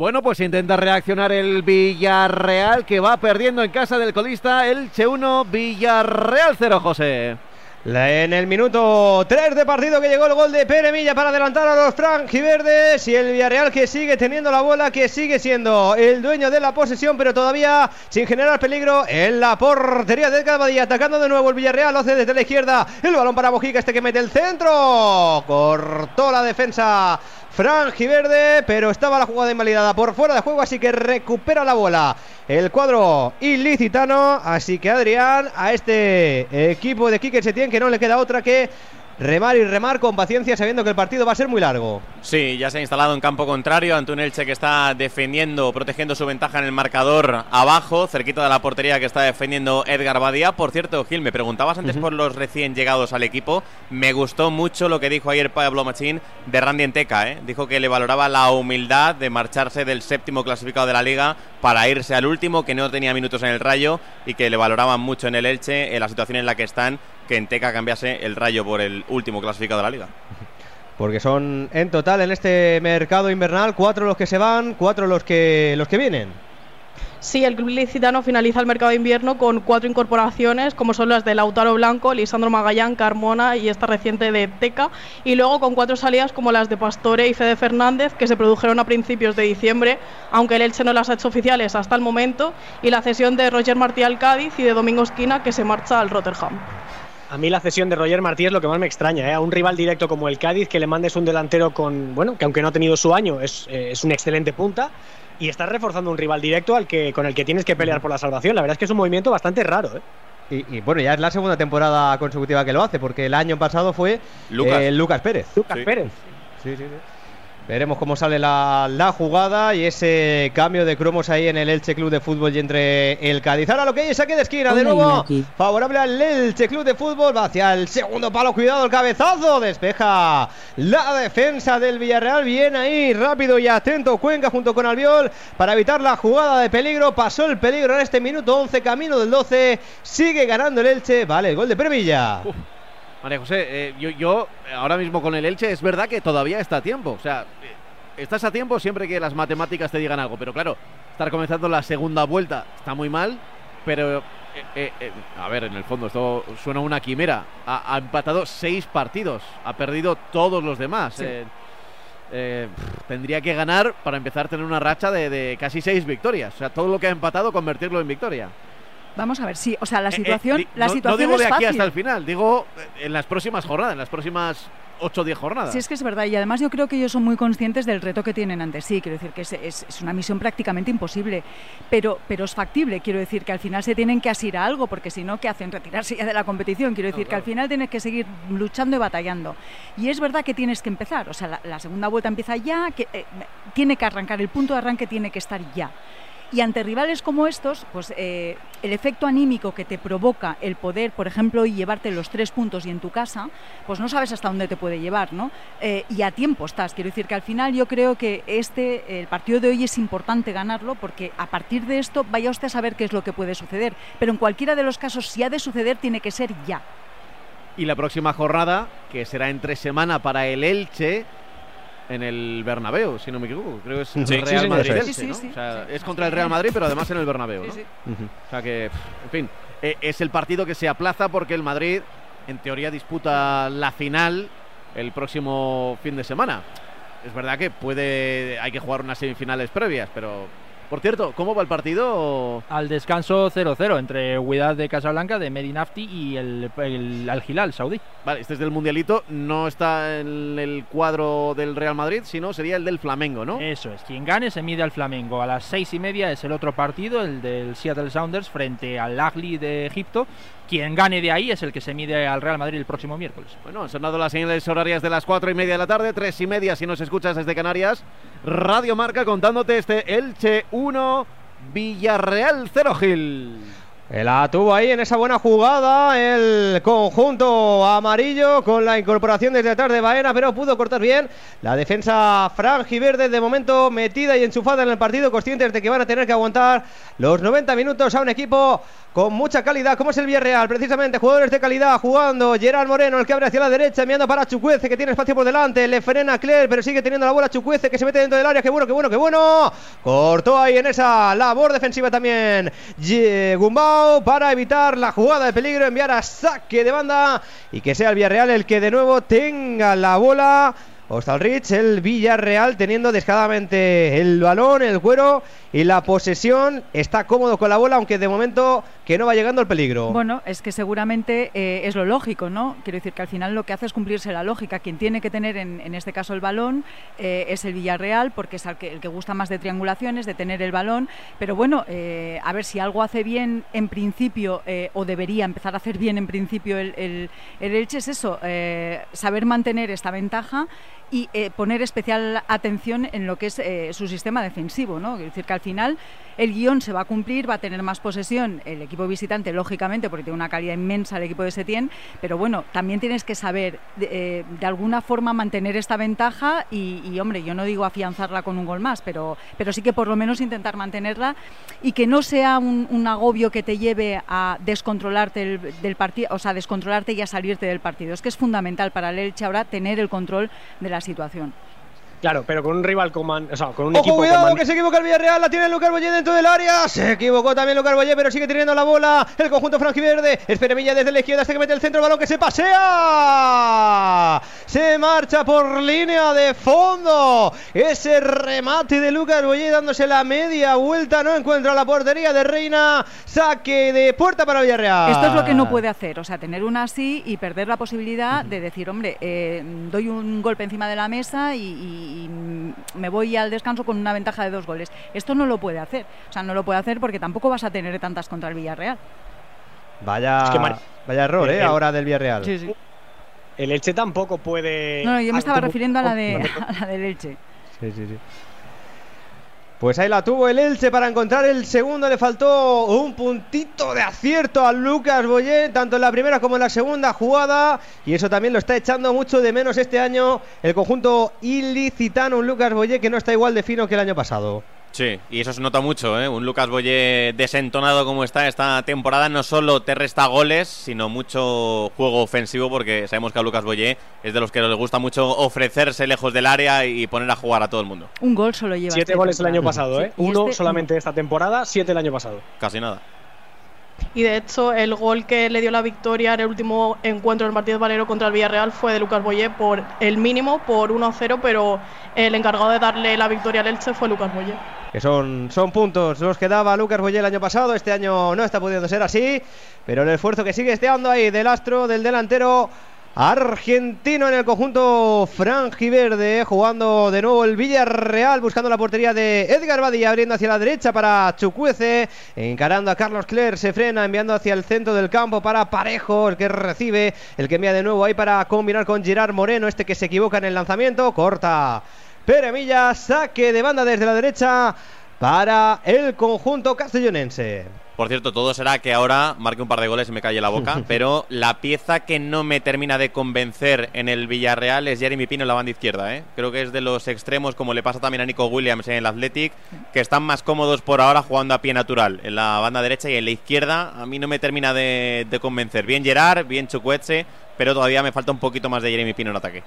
Bueno, pues intenta reaccionar el Villarreal que va perdiendo en casa del colista Elche 1, Villarreal 0, José. En el minuto 3 de partido que llegó el gol de Pere Milla para adelantar a los franjiverdes y el Villarreal que sigue teniendo la bola, que sigue siendo el dueño de la posesión, pero todavía sin generar peligro en la portería de Edgar Badía. Atacando de nuevo el Villarreal, lo hace desde la izquierda. El balón para Bojica, este que mete el centro. Cortó la defensa franjiverde, pero estaba la jugada invalidada por fuera de juego, así que recupera la bola el cuadro ilicitano. Así que Adrián, a este equipo de Quique Setién, que no le queda otra que remar y remar con paciencia, sabiendo que el partido va a ser muy largo. Sí, ya se ha instalado en campo contrario ante un Elche que está defendiendo, protegiendo su ventaja en el marcador abajo, cerquita de la portería que está defendiendo Edgar Badía. Por cierto, Gil, me preguntabas antes por los recién llegados al equipo. Me gustó mucho lo que dijo ayer Pablo Machín de Randy Enteca. ¿eh? Dijo que le valoraba la humildad de marcharse del séptimo clasificado de la liga para irse al último, que no tenía minutos en el rayo y que le valoraban mucho en el Elche, en la situación en la que están, que Enteca cambiase el rayo por el último clasificado de la liga. Porque son en total en este mercado invernal cuatro los que se van, cuatro los que los que vienen. Sí, el club licitano finaliza el mercado de invierno con cuatro incorporaciones, como son las de Lautaro Blanco, Lisandro Magallán, Carmona y esta reciente de Teca, y luego con cuatro salidas como las de Pastore y Fede Fernández, que se produjeron a principios de diciembre, aunque el Elche no las ha hecho oficiales hasta el momento, y la cesión de Roger Martí al Cádiz y de Domingo Esquina, que se marcha al Rotterdam. A mí la cesión de Roger Martí es lo que más me extraña, ¿eh? a un rival directo como el Cádiz, que le mandes un delantero con, bueno, que aunque no ha tenido su año, es, eh, es un excelente punta, y estás reforzando un rival directo al que, con el que tienes que pelear por la salvación. La verdad es que es un movimiento bastante raro. ¿eh? Y, y, bueno, ya es la segunda temporada consecutiva que lo hace, porque el año pasado fue Lucas. eh, Lucas Pérez. Lucas Pérez. Sí, sí, sí. Veremos cómo sale la, la, jugada y ese cambio de cromos ahí en el Elche Club de Fútbol y entre el Cádiz. Ahora lo que hay es saque de esquina de nuevo. Favorable al Elche Club de Fútbol. Va hacia el segundo palo. Cuidado el cabezazo. Despeja la defensa del Villarreal. Bien ahí, rápido y atento. Cuenca junto con Albiol para evitar la jugada de peligro. Pasó el peligro en este minuto 11, camino del 12. Sigue ganando el Elche. Vale, el gol de Previlla. Uf. María José, eh, yo, yo, ahora mismo con el Elche es verdad que todavía está a tiempo. O sea, eh, estás a tiempo siempre que las matemáticas te digan algo. Pero claro, estar comenzando la segunda vuelta está muy mal. Pero, eh, a ver, en el fondo esto suena una quimera. Ha, ha, empatado seis partidos. Ha perdido todos los demás. Sí. pff, tendría que ganar para empezar a tener una racha de, de casi seis victorias. O sea, todo lo que ha empatado, convertirlo en victoria. Vamos a ver, sí, o sea, la Eh, eh, situación, la no, no situación digo es de aquí fácil. hasta el final, digo eh, en las próximas jornadas, en las próximas 8 o 10 jornadas. Sí, es que es verdad. Y además yo creo que ellos son muy conscientes del reto que tienen ante sí. Quiero decir que es, es- es una misión prácticamente imposible. Pero, pero es factible. Quiero decir que al final se tienen que asir a algo, porque si no, ¿qué hacen? Retirarse ya de la competición. Quiero decir que al final tienes que seguir luchando y batallando. Y es verdad que tienes que empezar. O sea, la, la segunda vuelta empieza ya, que eh, tiene que arrancar. El punto de arranque tiene que estar ya. Y ante rivales como estos, pues eh, el efecto anímico que te provoca el poder, por ejemplo, y llevarte los tres puntos y en tu casa, pues no sabes hasta dónde te puede llevar, ¿no? Eh, y a tiempo estás. Quiero decir que al final yo creo que este, el partido de hoy es importante ganarlo porque a partir de esto vaya usted a saber qué es lo que puede suceder. Pero en cualquiera de los casos, si ha de suceder, tiene que ser ya. Y la próxima jornada, que será entre semana para el Elche, en el Bernabéu, si no me equivoco. Creo que es Sí. Real. Madrid sí, ¿no? sí. O sea, es contra el Real Madrid, pero además en el Bernabéu, ¿no? O sea que, en fin, eh, es el partido que se aplaza porque el Madrid, en teoría, disputa la final el próximo fin de semana. Es verdad que puede, hay que jugar unas semifinales previas, pero por cierto, ¿cómo va el partido? Al descanso 0-0 entre Huidad de Casablanca, de Medinafti y el, el Al Hilal saudí. Vale, este es del Mundialito, no está en el cuadro del Real Madrid, sino sería el del Flamengo, ¿no? Eso es, quien gane se mide al Flamengo. A las seis y media es el otro partido, el del Seattle Sounders frente al Ahly de Egipto. Quien gane de ahí es el que se mide al Real Madrid el próximo miércoles. Bueno, han sonado las señales horarias de las cuatro y media de la tarde, tres y media si nos escuchas desde Canarias. Radio Marca contándote este Elche 1, Villarreal 0 Gil. La tuvo ahí en esa buena jugada el conjunto amarillo con la incorporación desde atrás de Baena, pero pudo cortar bien la defensa franjiverde de momento metida y enchufada en el partido, conscientes de que van a tener que aguantar los 90 minutos a un equipo con mucha calidad, como es el Villarreal, precisamente jugadores de calidad jugando. Gerard Moreno, el que abre hacia la derecha, enviando para Chucuece, que tiene espacio por delante, le frena a pero sigue teniendo la bola Chucuece, que se mete dentro del área. Qué bueno, qué bueno, qué bueno. Cortó ahí en esa labor defensiva también Ye- Para evitar la jugada de peligro, enviar a saque de banda y que sea el Villarreal el que de nuevo tenga la bola. Rich, el Villarreal teniendo descaradamente el balón, el cuero y la posesión. Está cómodo con la bola, aunque de momento que no va llegando el peligro. Bueno, es que seguramente eh, es lo lógico, ¿no? Quiero decir que al final lo que hace es cumplirse la lógica. Quien tiene que tener en, en este caso el balón eh, es el Villarreal, porque es el que, el que gusta más de triangulaciones, de tener el balón. Pero bueno, eh, a ver si algo hace bien en principio, o debería empezar a hacer bien en principio el, el, el Elche, es eso, saber mantener esta ventaja y eh, poner especial atención en lo que es eh, su sistema defensivo, ¿no? Quiero decir que al final el guion se va a cumplir, va a tener más posesión el equipo visitante, lógicamente, porque tiene una calidad inmensa el equipo de Setién, pero bueno, también tienes que saber de, eh, de alguna forma mantener esta ventaja y, y, hombre, yo no digo afianzarla con un gol más, pero, pero sí que por lo menos intentar mantenerla y que no sea un, un agobio que te lleve a descontrolarte el, del partido, o sea, descontrolarte y a salirte del partido. Es que es fundamental para el Elche ahora tener el control de la situación. Claro, pero con un rival con man- o sea, con un Ojo, equipo cuidado, que se equivoca el Villarreal, la tiene Lucas Boyé dentro del área. Se equivocó también Lucas Boyé, pero sigue teniendo la bola. El conjunto franjiverde. Espera Milla desde la izquierda hasta que mete el centro, balón que se pasea. Se marcha por línea de fondo. Ese remate de Lucas Boyé dándose la media vuelta. No encuentra la portería de Reina. Saque de puerta para Villarreal. Esto es lo que no puede hacer, o sea, tener una así y perder la posibilidad de decir, hombre, eh, doy un golpe encima de la mesa y, y- y me voy al descanso con una ventaja de dos goles. Esto no lo puede hacer, o sea, no lo puede hacer porque tampoco vas a tener tantas contra el Villarreal. Vaya, Es que Mar- vaya error, ¿eh? el- Ahora del Villarreal. Sí, sí. El Elche tampoco puede. No, no, yo me estaba como- refiriendo a la, de, [laughs] a la del Elche. Sí, sí, sí. Pues ahí la tuvo el Elche para encontrar el segundo. Le faltó un puntito de acierto a Lucas Boyé, tanto en la primera como en la segunda jugada. Y eso también lo está echando mucho de menos este año el conjunto ilicitano. Un Lucas Boyé que no está igual de fino que el año pasado. Sí, y eso se nota mucho, ¿eh? Un Lucas Boyé desentonado como está esta temporada no solo te resta goles, sino mucho juego ofensivo, porque sabemos que a Lucas Boyé es de los que le gusta mucho ofrecerse lejos del área y poner a jugar a todo el mundo. Un gol solo lleva. Siete goles el año pasado, ¿eh? Sí, Uno este- solamente esta temporada, siete el año pasado. Casi nada. y de hecho el gol que le dio la victoria en el último encuentro del partido Valero contra el Villarreal fue de Lucas Boyé por el mínimo, por 1-0, pero el encargado de darle la victoria al Elche fue Lucas Boyé. Que son, son puntos los que daba Lucas Boyé el año pasado. Este año no está pudiendo ser así. Pero el esfuerzo que sigue esteando ahí del astro, del delantero argentino en el conjunto franjiverde, jugando de nuevo el Villarreal, buscando la portería de Edgar Badía, abriendo hacia la derecha para Chucuece, encarando a Carlos Cler, se frena, enviando hacia el centro del campo para Parejo, el que recibe, el que envía de nuevo ahí para combinar con Gerard Moreno, este que se equivoca en el lanzamiento, corta Pere Milla, saque de banda desde la derecha para el conjunto castellonense. Por cierto, todo será que ahora marque un par de goles y me calle la boca, [laughs] pero la pieza que no me termina de convencer en el Villarreal es Jeremy Pino en la banda izquierda. ¿eh? Creo que es de los extremos, como le pasa también a Nico Williams en el Athletic, que están más cómodos por ahora jugando a pie natural en la banda derecha y en la izquierda. A mí no me termina de, de convencer. Bien Gerard, bien Chukwueze, pero todavía me falta un poquito más de Jeremy Pino en ataque.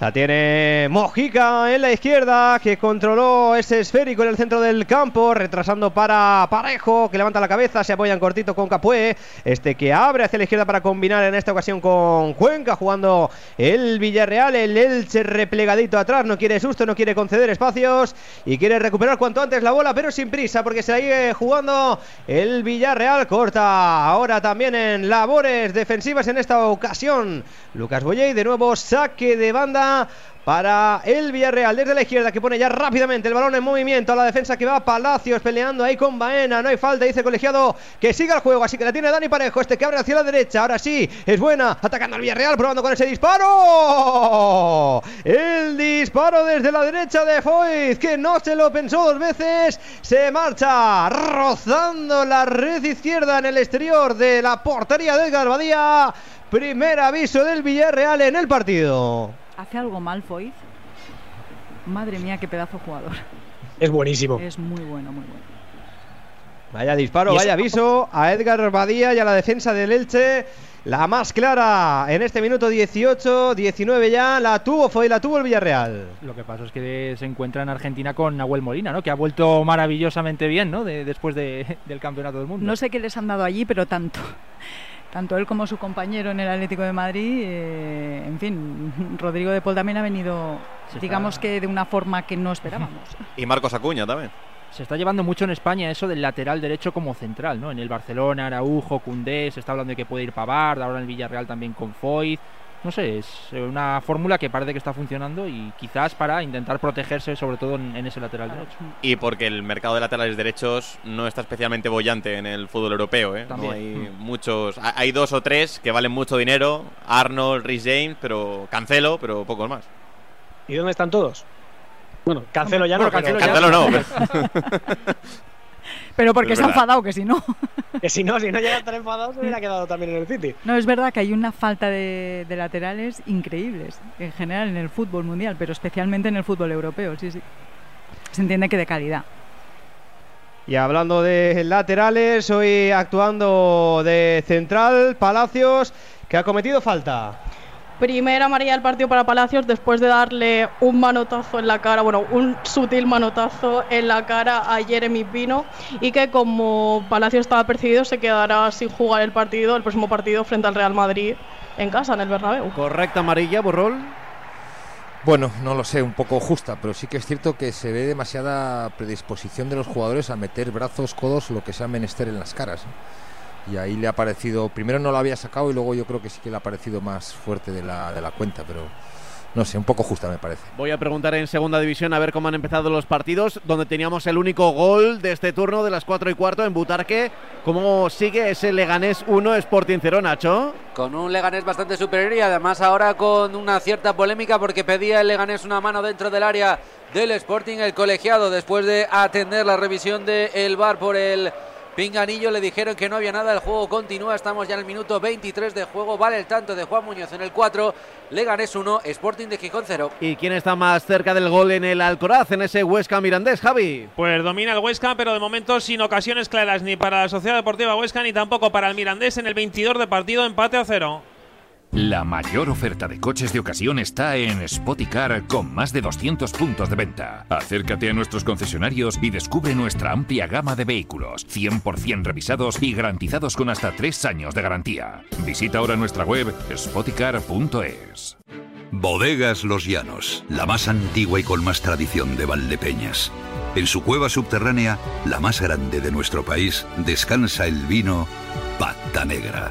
La tiene Mojica en la izquierda, que controló ese esférico en el centro del campo, retrasando para Parejo, que levanta la cabeza, se apoya en cortito con Capué. Este que abre hacia la izquierda para combinar en esta ocasión con Cuenca, jugando el Villarreal. El Elche replegadito atrás, no quiere susto, no quiere conceder espacios y quiere recuperar cuanto antes la bola, pero sin prisa, porque se sigue jugando el Villarreal. Corta ahora también en labores defensivas en esta ocasión. Lucas Boyey, de nuevo saque de banda para el Villarreal. Desde la izquierda que pone ya rápidamente el balón en movimiento. A la defensa que va Palacios peleando ahí con Baena, no hay falta, dice colegiado que siga el juego, así que la tiene Dani Parejo, este que abre hacia la derecha, ahora sí, es buena, atacando al Villarreal, probando con ese disparo, el disparo desde la derecha de Foyt, que no se lo pensó dos veces, se marcha rozando la red izquierda en el exterior de la portería del Garbadía, primer aviso del Villarreal en el partido. ¿Hace algo mal Foyt? Madre mía, qué pedazo jugador. Es buenísimo. Es muy bueno, muy bueno. Vaya disparo, vaya aviso a Edgar Badía y a la defensa del Elche. La más clara en este minuto 18, 19 ya, la tuvo Foy, la tuvo el Villarreal. Lo que pasa es que se encuentra en Argentina con Nahuel Molina, ¿no? Que ha vuelto maravillosamente bien, ¿no? De- después de- [laughs] del campeonato del mundo. No sé qué les han dado allí, pero tanto. Tanto él como su compañero en el Atlético de Madrid, eh, en fin, Rodrigo de Paul también ha venido, Se digamos está- que de una forma que no esperábamos. [laughs] Y Marcos Acuña también. Se está llevando mucho en España eso del lateral derecho como central, ¿no? En el Barcelona, Araujo, Cundé, se está hablando de que puede ir Pavard, ahora en el Villarreal también con Foyt. No sé, es una fórmula que parece que está funcionando y quizás para intentar protegerse sobre todo en, en ese lateral derecho. Y porque el mercado de laterales derechos no está especialmente bollante en el fútbol europeo. ¿eh? No También. hay muchos. ha- Hay dos o tres que valen mucho dinero: Arnold, Rhys James, pero Cancelo, pero pocos más. ¿Y dónde están todos? Bueno, Cancelo ya no. Bueno, pero- Cancelo no, pero- [laughs] [laughs] Pero porque Es se ha verdad. enfadado, que si no. [laughs] Que si no, si no llega a estar enfadado, se hubiera quedado también en el City. No, es verdad que hay una falta de, de laterales increíbles, en general en el fútbol mundial, pero especialmente en el fútbol europeo, sí, sí. Se entiende que de calidad. Y hablando de laterales, hoy actuando de central, Palacios, que ha cometido falta. Primera amarilla del partido para Palacios después de darle un manotazo en la cara, bueno, un sutil manotazo en la cara a Jeremy Pino y que como Palacios estaba percibido se quedará sin jugar el partido, el próximo partido frente al Real Madrid en casa, en el Bernabéu. Correcta amarilla, Borrol. Bueno, no lo sé, un poco justa, pero sí que es cierto que se ve demasiada predisposición de los jugadores a meter brazos, codos, lo que sea menester en las caras. ¿eh? Y ahí le ha parecido, primero no lo había sacado y luego yo creo que sí que le ha parecido más fuerte de la, de la cuenta, pero no sé, un poco justa me parece. Voy a preguntar en segunda división a ver cómo han empezado los partidos, donde teníamos el único gol de este turno de las 4 y cuarto en Butarque. ¿Cómo sigue ese Leganés 1 Sporting 0, Nacho? Con un Leganés bastante superior y además ahora con una cierta polémica porque pedía el Leganés una mano dentro del área del Sporting. El colegiado, después de atender la revisión del VAR por el Pinganillo, le dijeron que no había nada. El juego continúa. Estamos ya en el minuto 23 de juego. Vale el tanto de Juan Muñoz en el 4. Leganés 1, Sporting de Gijón 0. ¿Y quién está más cerca del gol en el Alcoraz, en ese Huesca Mirandés, Javi? Pues domina el Huesca, pero de momento sin ocasiones claras ni para la Sociedad Deportiva Huesca ni tampoco para el Mirandés en el 22 de partido, empate a cero. La mayor oferta de coches de ocasión está en Spoticar con más de 200 puntos de venta. Acércate a nuestros concesionarios y descubre nuestra amplia gama de vehículos, 100% revisados y garantizados con hasta 3 años de garantía. Visita ahora nuestra web spoticar.es. Bodegas Los Llanos, la más antigua y con más tradición de Valdepeñas. En su cueva subterránea, la más grande de nuestro país, descansa el vino Pata Negra,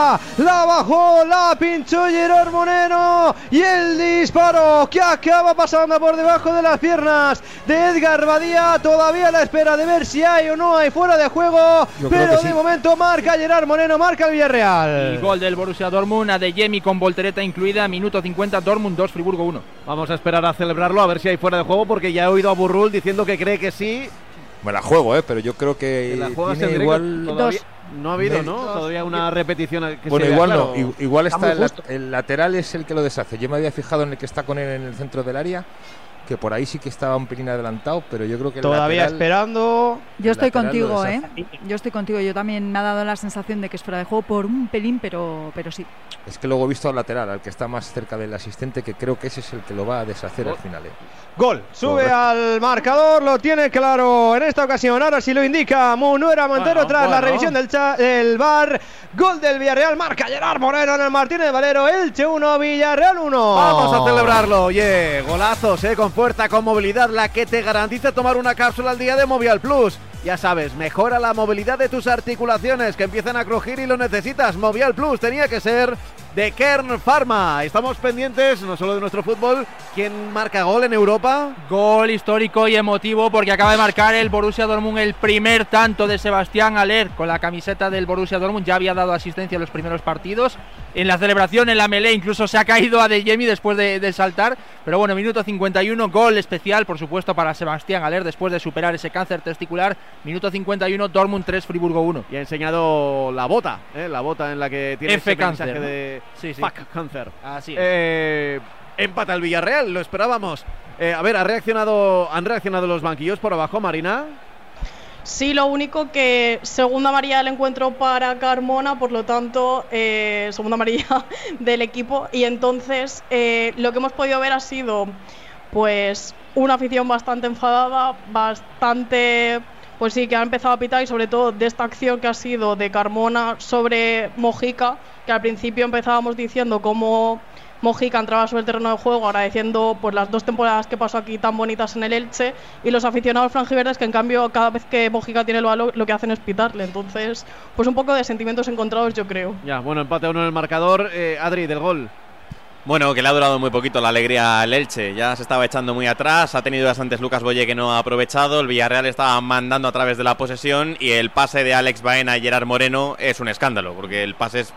La bajó, la pinchó Gerard Moreno. Y el disparo que acaba pasando por debajo de las piernas de Edgar Badía. Todavía a la espera de ver si hay o no hay fuera de juego. Yo Pero de sí. momento marca Gerard Moreno, marca el Villarreal. El gol del Borussia Dortmund, a De Jemi con voltereta incluida, minuto 50, Dortmund 2, Friburgo 1. Vamos a esperar a celebrarlo, a ver si hay fuera de juego, porque ya he oído a Burrul diciendo que cree que sí. Me la juego, ¿eh? pero yo creo que ¿La juegas tiene igual... Todavía no ha habido. ¿no? Todavía una repetición que Bueno, se igual claro. no. Igual Está está el, el lateral es el que lo deshace. Yo me había fijado en el que está con él en el centro del área, que por ahí sí que estaba un pelín adelantado, pero yo creo que Todavía lateral- esperando. Yo estoy contigo, ¿eh? Yo estoy contigo. Yo también me ha dado la sensación de que es fuera de juego por un pelín, pero, pero sí. Es que luego he visto al lateral, al que está más cerca del asistente, que creo que ese es el que lo va a deshacer al final. ¿eh? Gol, sube Correcto. al marcador, lo tiene claro en esta ocasión. Ahora sí lo indica Munuera Montero Bueno, tras la revisión del, cha- del bar. Gol del Villarreal, marca Gerard Moreno en el Martínez Valero. Elche 1, Villarreal 1. Vamos a celebrarlo, oye, golazos, eh, con fuerza, con movilidad, la que te garantiza tomar una cápsula al día de Movial Plus. Ya sabes, mejora la movilidad de tus articulaciones que empiezan a crujir y lo necesitas. Movial Plus tenía que ser de Kern Pharma. Estamos pendientes no solo de nuestro fútbol, ¿quién marca gol en Europa? Gol histórico y emotivo porque acaba de marcar el Borussia Dortmund el primer tanto de Sebastián Aller con la camiseta del Borussia Dortmund. Ya había dado asistencia en los primeros partidos. En la celebración, en la melee, incluso se ha caído a De Jemi después de, de saltar. Pero bueno, minuto 51, gol especial, por supuesto, para Sebastián Aller después de superar ese cáncer testicular. Minuto 51, Dortmund 3, Friburgo 1. Y ha enseñado la bota, eh, la bota en la que tiene F ese mensaje de Sí, sí. fuck cáncer. Así es. Eh, empata el Villarreal, lo esperábamos. Eh, a ver, ha reaccionado, han reaccionado los banquillos por abajo, Marina. Sí, lo único que segunda amarilla del encuentro para Carmona, por lo tanto, eh, segunda amarilla [laughs] del equipo. Y entonces eh, lo que hemos podido ver ha sido, pues, una afición bastante enfadada, bastante, pues sí, que ha empezado a pitar y sobre todo de esta acción que ha sido de Carmona sobre Mojica, que al principio empezábamos diciendo cómo Mojica entraba sobre el terreno de juego agradeciendo pues, las dos temporadas que pasó aquí tan bonitas en el Elche y los aficionados franjiverdes que en cambio cada vez que Mojica tiene el balón lo que hacen es pitarle. Entonces, pues un poco de sentimientos encontrados yo creo. Ya, bueno, empate a uno en el marcador. Eh, Adri, del gol. Bueno, que le ha durado muy poquito la alegría al Elche. Ya se estaba echando muy atrás. Ha tenido bastantes Lucas Boye que no ha aprovechado. El Villarreal estaba mandando a través de la posesión. Y el pase de Alex Baena y Gerard Moreno es un escándalo. Porque el pase es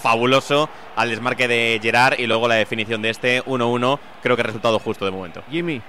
fabuloso al desmarque de Gerard. Y luego la definición de este 1-1. Creo que resultado justo de momento. Jimmy.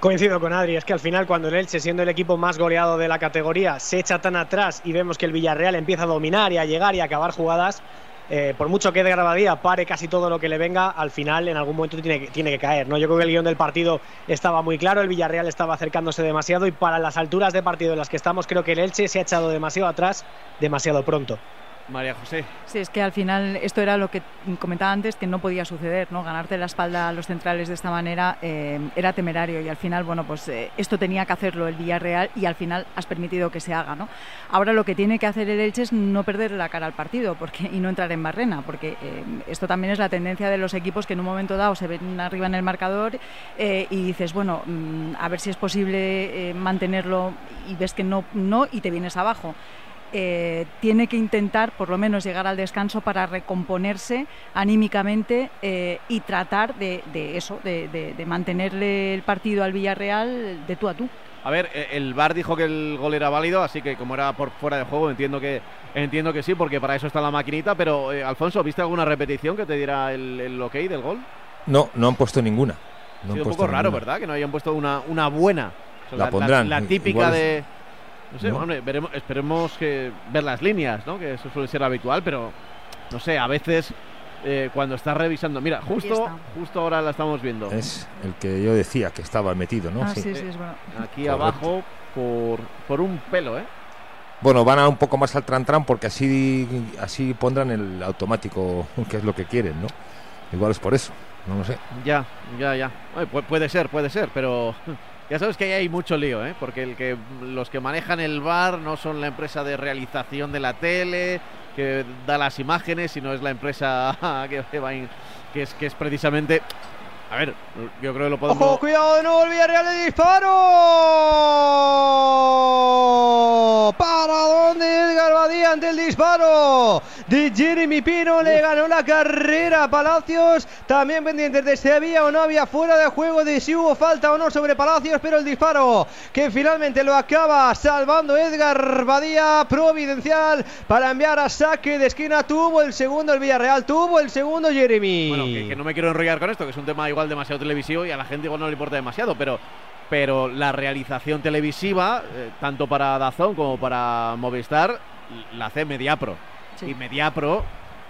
Coincido con Adri, es que al final cuando el Elche, siendo el equipo más goleado de la categoría, se echa tan atrás y vemos que el Villarreal empieza a dominar y a llegar y a acabar jugadas, eh, por mucho que Edgar Badía pare casi todo lo que le venga, al final en algún momento tiene que, tiene que caer. ¿no? Yo creo que el guion del partido estaba muy claro, el Villarreal estaba acercándose demasiado y para las alturas de partido en las que estamos creo que el Elche se ha echado demasiado atrás demasiado pronto. María José. Sí, es que al final esto era lo que comentaba antes, que no podía suceder, ¿no? Ganarte la espalda a los centrales de esta manera eh, era temerario y al final, bueno, pues eh, esto tenía que hacerlo el Villarreal y al final has permitido que se haga, ¿no? Ahora lo que tiene que hacer el Elche es no perder la cara al partido porque, y no entrar en barrena, porque eh, esto también es la tendencia de los equipos que en un momento dado se ven arriba en el marcador y dices, bueno, mm, a ver si es posible mantenerlo y ves que no, no y te vienes abajo. Eh, tiene que intentar por lo menos llegar al descanso para recomponerse anímicamente eh, y tratar de, de eso, de, de- de mantenerle el partido al Villarreal de tú a tú. A ver, eh, el VAR dijo que el gol era válido, así que como era por fuera de juego, entiendo que entiendo que sí, porque para eso está la maquinita. Pero, eh, Alfonso, ¿viste alguna repetición que te diera el, el ok del gol? No, no han puesto ninguna. No ha han sido un poco raro, ninguna. ¿verdad? Que no hayan puesto una, una buena. O sea, La pondrán, La, típica igual es- de. No sé, ¿No? hombre, veremos, esperemos que ver las líneas, ¿no? Que eso suele ser habitual, pero no sé, a veces eh, cuando estás revisando. Mira, justo, justo ahora la estamos viendo. Es el que yo decía que estaba metido, ¿no? Ah, Sí. sí, sí, es verdad. Aquí Correcto. abajo por, por un pelo, ¿eh? Bueno, van a un poco más al tran-tran porque así, así pondrán el automático, [laughs] que es lo que quieren, ¿no? Igual es por eso, no lo sé. Ya, ya, ya. Pu- puede ser, puede ser, pero ya sabes que ahí hay mucho lío, ¿eh? Porque el que los que manejan el bar no son la empresa de realización de la tele que da las imágenes, sino es la empresa [laughs] que, va que es que es precisamente. A ver, yo creo que lo podemos. Ojo, cuidado de nuevo el Villarreal el disparo. ¿Para dónde Edgar Badía ante el disparo de Jeremy Pino? Le ganó la carrera a Palacios. También pendientes de si había o no había fuera de juego, de si hubo falta o no sobre Palacios. Pero el disparo que finalmente lo acaba salvando Edgar Badía, providencial para enviar a saque de esquina. Tuvo el segundo el Villarreal, tuvo el segundo Jeremy. Bueno, que, que no me quiero enrollar con esto, que es un tema igual demasiado televisivo y a la gente igual no le importa demasiado, pero, pero la realización televisiva, eh, tanto para Dazón como para Movistar, la hace Mediapro. Y Mediapro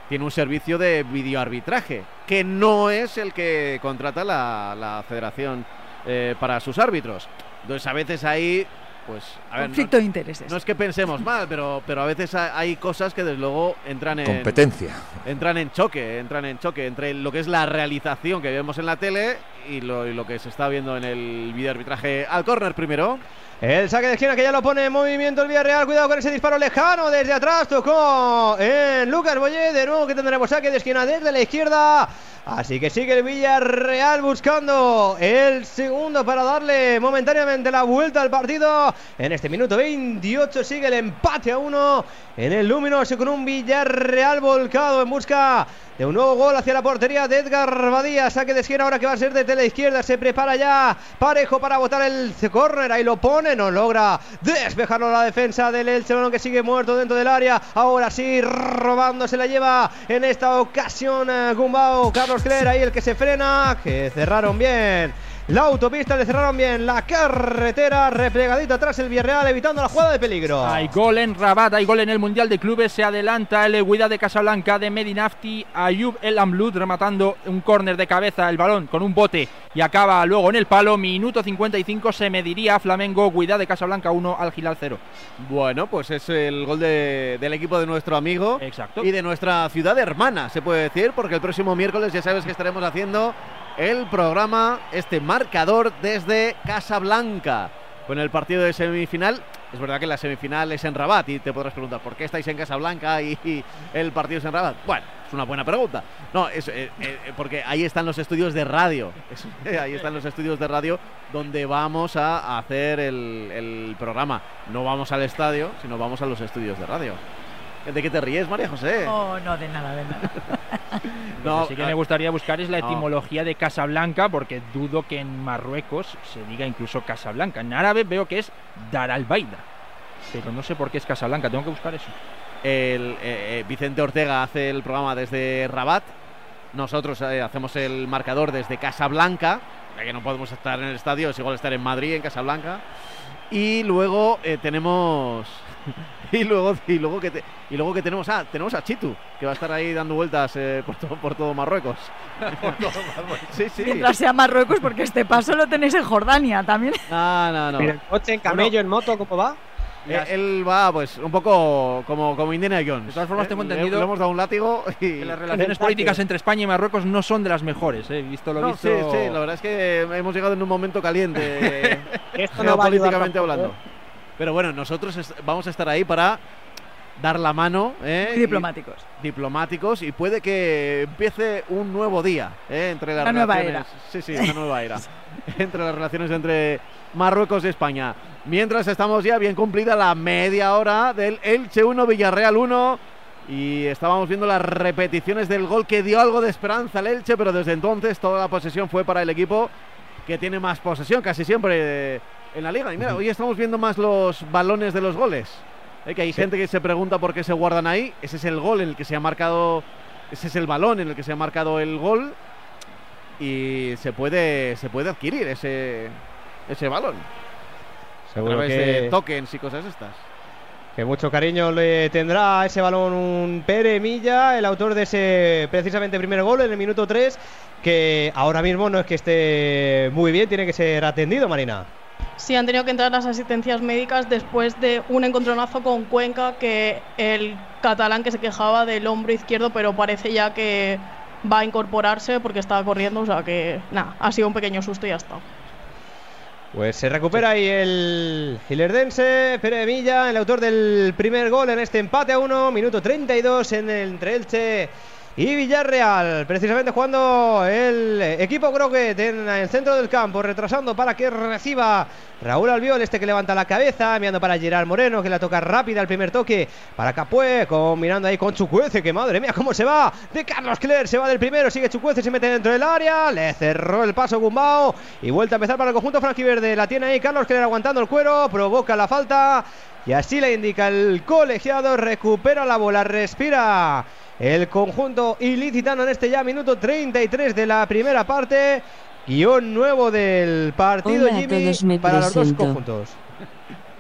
tiene un servicio de videoarbitraje, que no es el que contrata la, la federación eh, para sus árbitros. Entonces a veces ahí, pues... A ver, no- Conflicto de intereses. no es que pensemos mal, pero, pero a veces ha- hay cosas que desde luego entran en Competencia. entran en choque, entran en choque entre lo que es la realización que vemos en la tele y lo, que se está viendo en el videoarbitraje al córner primero. El saque de esquina que ya lo pone en movimiento el Villarreal. Cuidado con ese disparo lejano desde atrás. Tocó en Lucas Boyé. De nuevo que tendremos saque de esquina desde la izquierda. Así que sigue el Villarreal buscando el segundo para darle momentáneamente la vuelta al partido. En este minuto 28 sigue el empate a uno en el Luminoso con un Villarreal volcado en busca de un nuevo gol hacia la portería de Edgar Badía. Saque de esquina ahora que va a ser desde la izquierda. Se prepara ya Parejo para botar el córner. Ahí lo pone. No logra despejarlo la defensa del Elche. Balón que sigue muerto dentro del área. Ahora sí, robando se la lleva en esta ocasión eh, Gumbao. Carlos Cler ahí el que se frena. Que cerraron bien. La autopista le cerraron bien la carretera, replegadito atrás el Villarreal, evitando la jugada de peligro. Hay gol en Rabat, hay gol en el Mundial de Clubes, se adelanta el Eguida de Casablanca de Medinafti, Ayub El Amlud rematando un córner de cabeza el balón con un bote y acaba luego en el palo, minuto 55 se mediría Flamengo, Guida de Casablanca 1 al Gilal 0. Bueno, pues es el gol de- del equipo de nuestro amigo Exacto. y de nuestra ciudad hermana, se puede decir, porque el próximo miércoles ya sabes que estaremos haciendo el programa, este marcador desde Casablanca, con el partido de semifinal. Es verdad que la semifinal es en Rabat y te podrás preguntar por qué estáis en Casablanca y, y el partido es en Rabat. Bueno, es una buena pregunta. No, es eh, eh, porque ahí están los estudios de radio. Es- [laughs] ahí están los estudios de radio donde vamos a hacer el, el programa. No vamos al estadio, sino vamos a los estudios de radio. ¿De qué te ríes, María José? Oh, no, de nada, de nada. [laughs] [laughs] No, Lo que sí que me gustaría buscar es la no. etimología de Casablanca, porque dudo que en Marruecos se diga incluso Casablanca. En árabe veo que es Dar al-Baida, pero no sé por qué es Casablanca, tengo que buscar eso. El, eh, eh, Vicente Ortega hace el programa desde Rabat. Nosotros eh, hacemos el marcador desde Casablanca. Ya que no podemos estar en el estadio, es igual estar en Madrid, en Casablanca. Y luego eh, tenemos. [laughs] y luego y luego que te- y luego que tenemos ah tenemos a Chitu que va a estar ahí dando vueltas eh, por todo por todo Marruecos. [laughs] sí sí. Mientras sea Marruecos, porque este paso lo tenéis en Jordania también. [laughs] No, no, no. Pero en coche, en camello, en moto, ¿cómo va? Eh, él va pues un poco como como Indiana Jones. De todas formas, tengo Eh, le- entendido Le hemos dado un látigo y Que las relaciones políticas entre España y Marruecos no son de las mejores, ¿eh? visto lo No, visto. sí, sí, la verdad es que hemos llegado en un momento caliente Esto no a tampoco. hablando. Pero bueno, nosotros vamos a estar ahí para dar la mano. ¿eh? Diplomáticos. Y- diplomáticos y puede que empiece un nuevo día ¿eh? entre las Una nueva relaciones. Sí, sí, una nueva era. [laughs] entre las relaciones entre Marruecos y España. Mientras estamos ya bien cumplida la media hora del Elche 1, Villarreal 1. Y estábamos viendo las repeticiones del gol que dio algo de esperanza al Elche, pero desde entonces toda la posesión fue para el equipo que tiene más posesión casi siempre en la liga. Y mira, hoy estamos viendo más los balones de los goles. ¿eh? que hay gente que se pregunta por qué se guardan ahí. Ese es el gol en el que se ha marcado, ese es el balón en el que se ha marcado el gol y se puede, se puede adquirir ese, ese balón. Seguro a través que- de tokens y cosas estas. Que mucho cariño le tendrá a ese balón un Pere Milla, el autor de ese precisamente primer gol en el minuto 3, que ahora mismo no es que esté muy bien, tiene que ser atendido, Marina. Sí, han tenido que entrar las asistencias médicas después de un encontronazo con Cuenca, que el catalán que se quejaba del hombro izquierdo, pero parece ya que va a incorporarse porque estaba corriendo, o sea que nada, ha sido un pequeño susto y ya está. Pues se recupera ahí el Gilerdense, Pere Milla, el autor del primer gol en este empate a 1, minuto 32 en el, entre Elche y Villarreal. Precisamente jugando el equipo Croquet en el centro del campo, retrasando para que reciba Raúl Albiol, este que levanta la cabeza, enviando para Gerard Moreno, que la toca rápida el primer toque para Capué, combinando ahí con Chucuece, que madre mía, cómo se va de Carlos Cler, se va del primero, sigue Chucuece, se mete dentro del área, le cerró el paso Gumbao y vuelta a empezar para el conjunto franquiverde. La tiene ahí Carlos Cler aguantando el cuero, provoca la falta y así le indica el colegiado, recupera la bola, respira el conjunto ilicitano en este ya minuto 33 de la primera parte. Guión nuevo del partido, Hola a Jimmy, todos, me para los dos presento. conjuntos.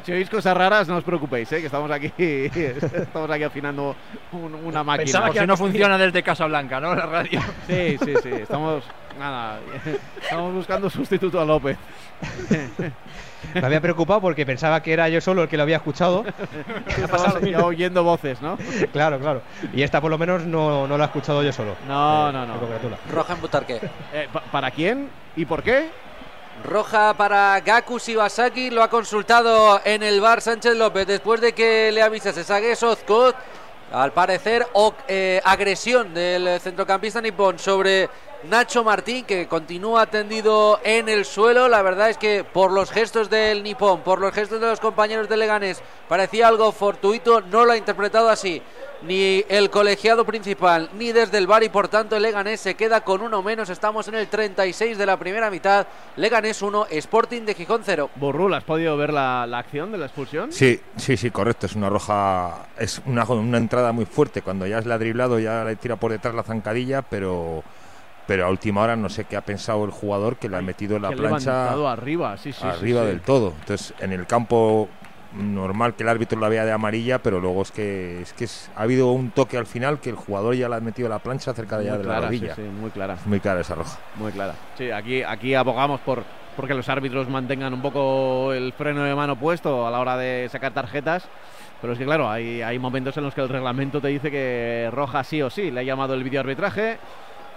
Si oís cosas raras, no os preocupéis, ¿eh? que estamos aquí, [laughs] estamos aquí afinando un- una máquina. Pensaba que no funciona desde Casablanca, ¿no? La radio. [laughs] Sí, sí, sí. Estamos, nada, [laughs] estamos buscando sustituto a López. Me había preocupado porque pensaba que era yo solo el que lo había escuchado. [laughs] Estabas oyendo voces, ¿no? claro, claro. Y esta por lo menos no, no la he escuchado yo solo. No, Eh, no, no. Roja en Butarque. Eh, pa- ¿Para quién y por qué? Roja para Gaku Shibasaki, lo ha consultado en el bar Sánchez López después de que le avisase Sage Sozkot. Al parecer, o- eh, agresión del centrocampista nipón sobre Nacho Martín, que continúa tendido en el suelo. La verdad es que por los gestos del nipón, por los gestos de los compañeros de Leganés, parecía algo fortuito. No lo ha interpretado así ni el colegiado principal ni desde el bar y por tanto el Leganés se queda con uno menos. Estamos en el 36 de la primera mitad. Leganés 1, Sporting de Gijón 0. Borrul, ¿has podido ver la, la acción de la expulsión? Sí, sí, sí, correcto. Es una roja, es una, una entrada muy fuerte. Cuando ya es la driblado, ya le tira por detrás la zancadilla, pero, pero a última hora no sé qué ha pensado el jugador que le ha metido la plancha arriba, sí, sí, arriba sí. del todo. Entonces, en el campo normal que el árbitro la vea de amarilla, pero luego es que es que es- ha habido un toque al final que el jugador ya le ha metido la plancha cerca de, ya Muy de clara, la rodilla. sí, muy clara. Muy clara esa roja. Muy clara. Sí, aquí, aquí abogamos por porque los árbitros mantengan un poco el freno de mano puesto a la hora de sacar tarjetas. Pero es que, claro, hay, hay momentos en los que el reglamento te dice que roja sí o sí. Le ha llamado el videoarbitraje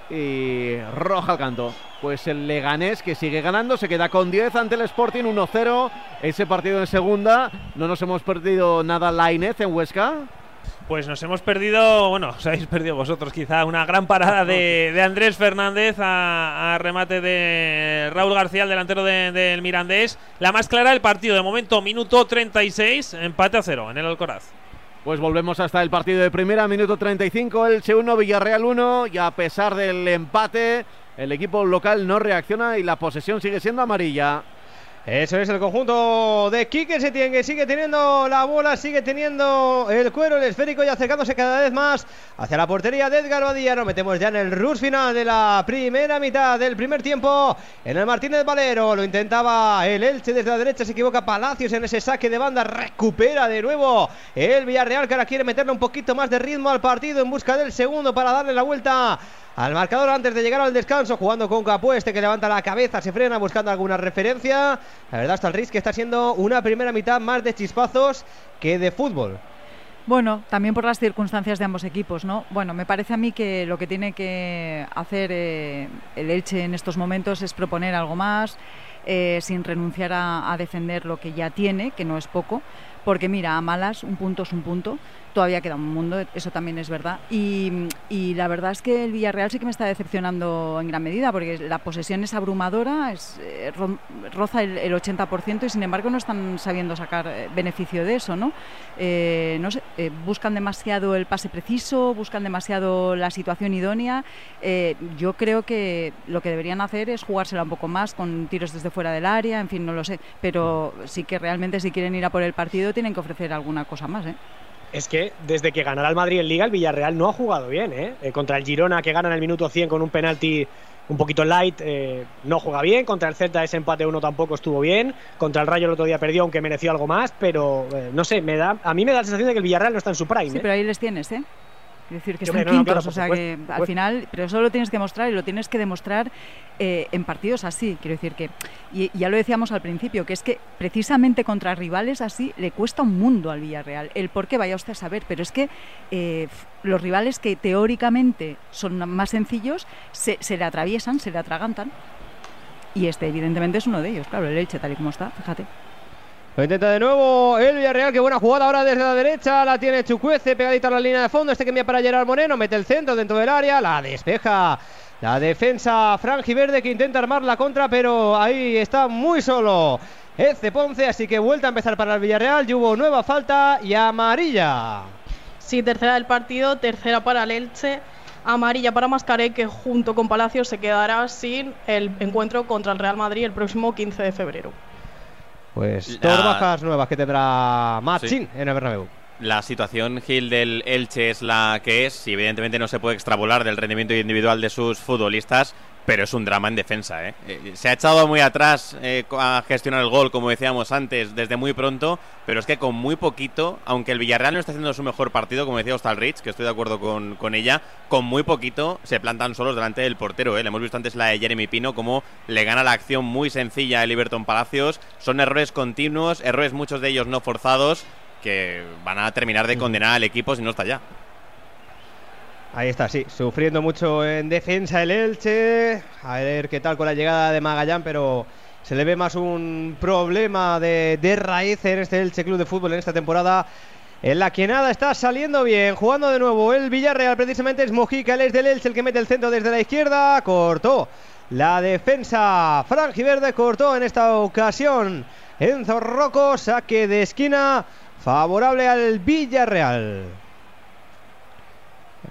y roja al canto. Pues el Leganés que sigue ganando, se queda con 10 ante el Sporting 1-0. Ese partido en segunda. No nos hemos perdido nada Lainez en Huesca. Pues nos hemos perdido, bueno, os habéis perdido vosotros quizá, una gran parada de, [laughs] de Andrés Fernández a, a remate de Raúl García, el delantero de- del Mirandés. La más clara del partido, de momento, minuto 36, empate a cero en el Alcoraz. Pues volvemos hasta el partido de primera, minuto 35, Elche 1, Villarreal 1, y a pesar del empate, el equipo local no reacciona y la posesión sigue siendo amarilla. Eso es el conjunto de Quique Setién que sigue teniendo la bola, sigue teniendo el cuero, el esférico y acercándose cada vez más hacia la portería de Edgar Badía. Nos metemos ya en el rush final de la primera mitad del primer tiempo. En el Martínez Valero lo intentaba el Elche desde la derecha, se equivoca Palacios en ese saque de banda, recupera de nuevo el Villarreal que ahora quiere meterle un poquito más de ritmo al partido en busca del segundo para darle la vuelta al marcador antes de llegar al descanso, jugando con Capueste que levanta la cabeza, se frena buscando alguna referencia. La verdad hasta el Riz que está siendo una primera mitad más de chispazos que de fútbol. Bueno, también por las circunstancias de ambos equipos, ¿no? Bueno, me parece a mí que lo que tiene que hacer eh, el Elche en estos momentos es proponer algo más, eh, sin renunciar a, a defender lo que ya tiene, que no es poco porque mira, a malas un punto es un punto, todavía queda un mundo, eso también es verdad. Y, la verdad es que el Villarreal sí que me está decepcionando en gran medida, porque la posesión es abrumadora, es, eh, ro, roza el, el, 80% y sin embargo no están sabiendo sacar eh, beneficio de eso, ¿no? Eh, no sé, eh, buscan demasiado el pase preciso, buscan demasiado la situación idónea. Yo creo que lo que deberían hacer es jugársela un poco más con tiros desde fuera del área, en fin, no lo sé, pero sí que realmente si quieren ir a por el partido tienen que ofrecer alguna cosa más, ¿eh? Es que desde que ganará el Madrid en Liga, el Villarreal no ha jugado bien. ¿eh? Eh, contra el Girona, que gana en el minuto 100 con un penalti un poquito light, eh, no juega bien. Contra el Celta, ese empate 1 tampoco estuvo bien. Contra el Rayo el otro día perdió, aunque mereció algo más. Pero eh, no sé, me da, a mí me da la sensación de que el Villarreal no está en su prime. Sí, ¿eh? pero ahí les tienes, ¿eh? Es decir, que están no, no, quintos, claro, o sea que al final, pero eso lo tienes que demostrar y lo tienes que demostrar eh, en partidos así. Quiero decir que, y, y ya lo decíamos al principio, que es que precisamente contra rivales así le cuesta un mundo al Villarreal. El por qué vaya usted a saber, pero es que eh, los rivales que teóricamente son más sencillos se, se le atraviesan, se le atragantan. Y este, evidentemente, es uno de ellos, claro, el Elche, tal y como está, fíjate. Lo intenta de nuevo el Villarreal, qué buena jugada ahora desde la derecha, la tiene Chucuece, pegadita a la línea de fondo, este que envía para Gerard Moreno, mete el centro dentro del área, la despeja la defensa franjiverde que intenta armar la contra, pero ahí está muy solo Eze Ponce, así que vuelta a empezar para el Villarreal, y hubo nueva falta y amarilla. Sí, tercera del partido, tercera para el Elche, amarilla para Mascaré, que junto con Palacios se quedará sin el encuentro contra el Real Madrid el próximo 15 de febrero. Pues dos bajas nuevas que tendrá Machín Sí. en el Bernabéu. La situación Gil del Elche es la que es y evidentemente no se puede extrapolar del rendimiento individual de sus futbolistas, pero es un drama en defensa. ¿eh? Eh, Se ha echado muy atrás eh, a gestionar el gol, como decíamos antes, desde muy pronto, pero es que con muy poquito, aunque el Villarreal no está haciendo su mejor partido, como decía Rich, que estoy de acuerdo con, ella, con muy poquito se plantan solos delante del portero. ¿eh? Le hemos visto antes la de Jeremy Pino, como le gana la acción muy sencilla el Everton Palacios. Son errores continuos, errores muchos de ellos no forzados, que van a terminar de condenar al equipo si no está ya. Ahí está, sí, sufriendo mucho en defensa el Elche. A ver qué tal con la llegada de Magallán, pero se le ve más un problema de, raíz en este Elche Club de Fútbol en esta temporada. En la que nada está saliendo bien, jugando de nuevo el Villarreal, precisamente es Mojica, él es del Elche el que mete el centro desde la izquierda, cortó la defensa franjiverde, cortó en esta ocasión Enzo Rocco, saque de esquina favorable al Villarreal.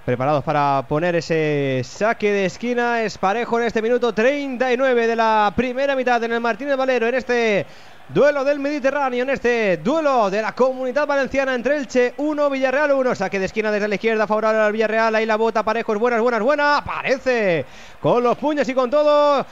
Preparados para poner ese saque de esquina. Es parejo en este minuto 39 de la primera mitad en el Martínez Valero. En este duelo del Mediterráneo. En este duelo de la comunidad valenciana entre Elche 1, Villarreal 1. Saque de esquina desde la izquierda. Favorable al Villarreal. Ahí la bota parejo. Es buenas, buenas, buena. Aparece con los puños y con todo.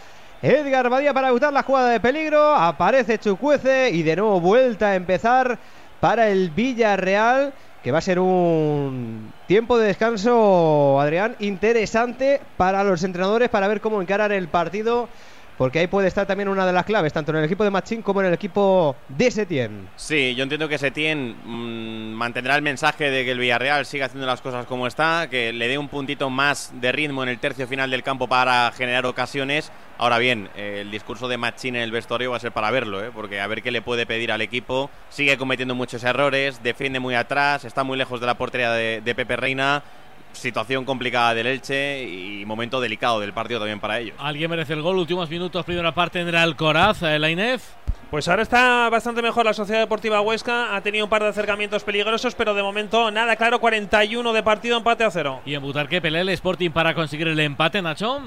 Edgar Badía para evitar la jugada de peligro. Aparece Chucuece. Y de nuevo vuelta a empezar para el Villarreal que va a ser un tiempo de descanso, Adrián, interesante para los entrenadores para ver cómo encarar el partido, porque ahí puede estar también una de las claves, tanto en el equipo de Machín como en el equipo de Setien. Sí, yo entiendo que Setién mm, mantendrá el mensaje de que el Villarreal siga haciendo las cosas como está, que le dé un puntito más de ritmo en el tercio final del campo para generar ocasiones. Ahora bien, eh, el discurso de Machín en el vestuario va a ser para verlo, ¿eh? porque a ver qué le puede pedir al equipo. Sigue cometiendo muchos errores, defiende muy atrás, está muy lejos de la portería de, de Pepe Reina. Situación complicada del Elche y momento delicado del partido también para ellos. ¿Alguien merece el gol? Últimos minutos, primera parte en el Alcoraz, eh, la Inés. Pues ahora está bastante mejor la Sociedad Deportiva Huesca. Ha tenido un par de acercamientos peligrosos, pero de momento nada claro. 41 de partido, empate a cero. Y en Butarque pelea el Sporting para conseguir el empate, Nacho.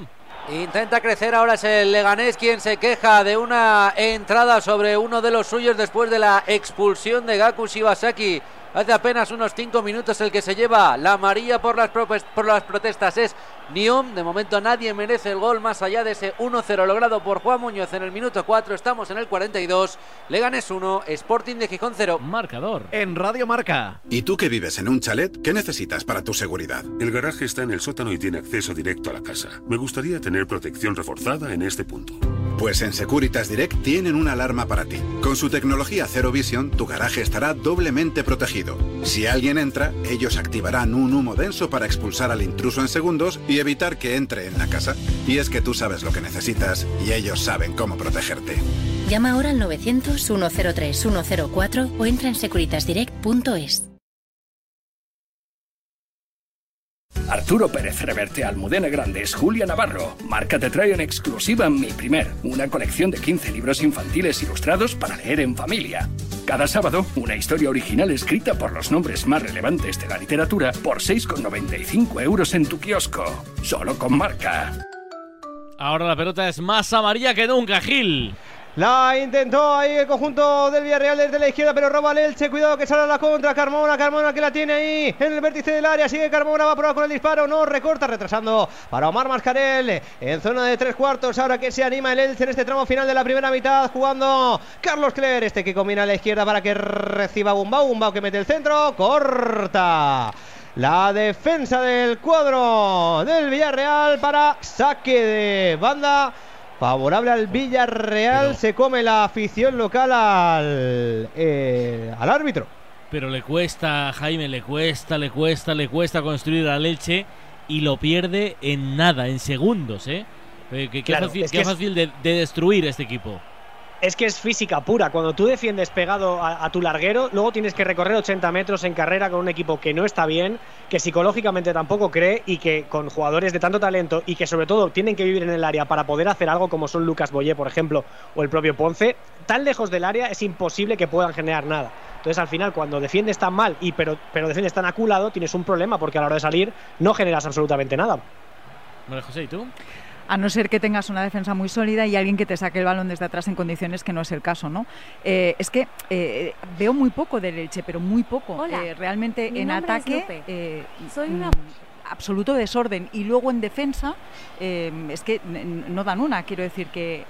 Intenta crecer ahora es el Leganés quien se queja de una entrada sobre uno de los suyos después de la expulsión de Gaku Shibasaki. Hace apenas unos 5 minutos el que se lleva la amarilla por las, por las protestas es Niom. De momento nadie merece el gol más allá de ese 1-0 logrado por Juan Muñoz en el minuto 4. Estamos en el 42. Leganés 1, Sporting de Gijón 0. Marcador. En Radio Marca. ¿Y tú que vives en un chalet? ¿Qué necesitas para tu seguridad? El garaje está en el sótano y tiene acceso directo a la casa. Me gustaría tener protección reforzada en este punto. Pues en Securitas Direct tienen una alarma para ti. Con su tecnología Zero Vision, tu garaje estará doblemente protegido. Si alguien entra, ellos activarán un humo denso para expulsar al intruso en segundos y evitar que entre en la casa. Y es que tú sabes lo que necesitas y ellos saben cómo protegerte. Llama ahora al 900-103-104 o entra en securitasdirect.es. Arturo Pérez Reverte, Almudena Grandes, Julia Navarro. Marca te trae en exclusiva Mi Primer, una colección de 15 libros infantiles ilustrados para leer en familia. Cada sábado, una historia original escrita por los nombres más relevantes de la literatura por 6,95 euros en tu kiosco. Solo con marca. Ahora la pelota es más amarilla que nunca, Gil. La intentó ahí el conjunto del Villarreal desde la izquierda, pero roba el Elche. Cuidado que sale a la contra. Carmona, Carmona que la tiene ahí en el vértice del área. Sigue Carmona, va a probar con el disparo. No, recorta, retrasando para Omar Mascarel en zona de tres cuartos. Ahora que se anima el Elche en este tramo final de la primera mitad, jugando Carlos Cler. Este que combina a la izquierda para que reciba Bumbao. Bumbao que mete el centro. Corta. La defensa del cuadro del Villarreal para saque de banda. Favorable al Villarreal, se come la afición local al, eh, al árbitro. Pero le cuesta, Jaime, le cuesta, le cuesta, le cuesta construir a Leche y lo pierde en nada, en segundos, ¿eh? Eh, Qué, qué Claro, fácil, es qué que es- fácil de, de destruir este equipo. Es que es física pura. Cuando tú defiendes pegado a, tu larguero, luego tienes que recorrer 80 metros en carrera con un equipo que no está bien, que psicológicamente tampoco cree y que con jugadores de tanto talento y que sobre todo tienen que vivir en el área para poder hacer algo como son Lucas Boyé, por ejemplo, o el propio Ponce, tan lejos del área es imposible que puedan generar nada. Entonces al final cuando defiendes tan mal y pero, pero defiendes tan aculado, tienes un problema porque a la hora de salir no generas absolutamente nada. María José, ¿y tú? A no ser que tengas una defensa muy sólida y alguien que te saque el balón desde atrás en condiciones que no es el caso, ¿no? Eh, es que eh, veo muy poco del Elche, pero muy poco. Hola, Eh, realmente en ataque, Soy una- mm, absoluto desorden y luego en defensa es que no dan una. Quiero decir que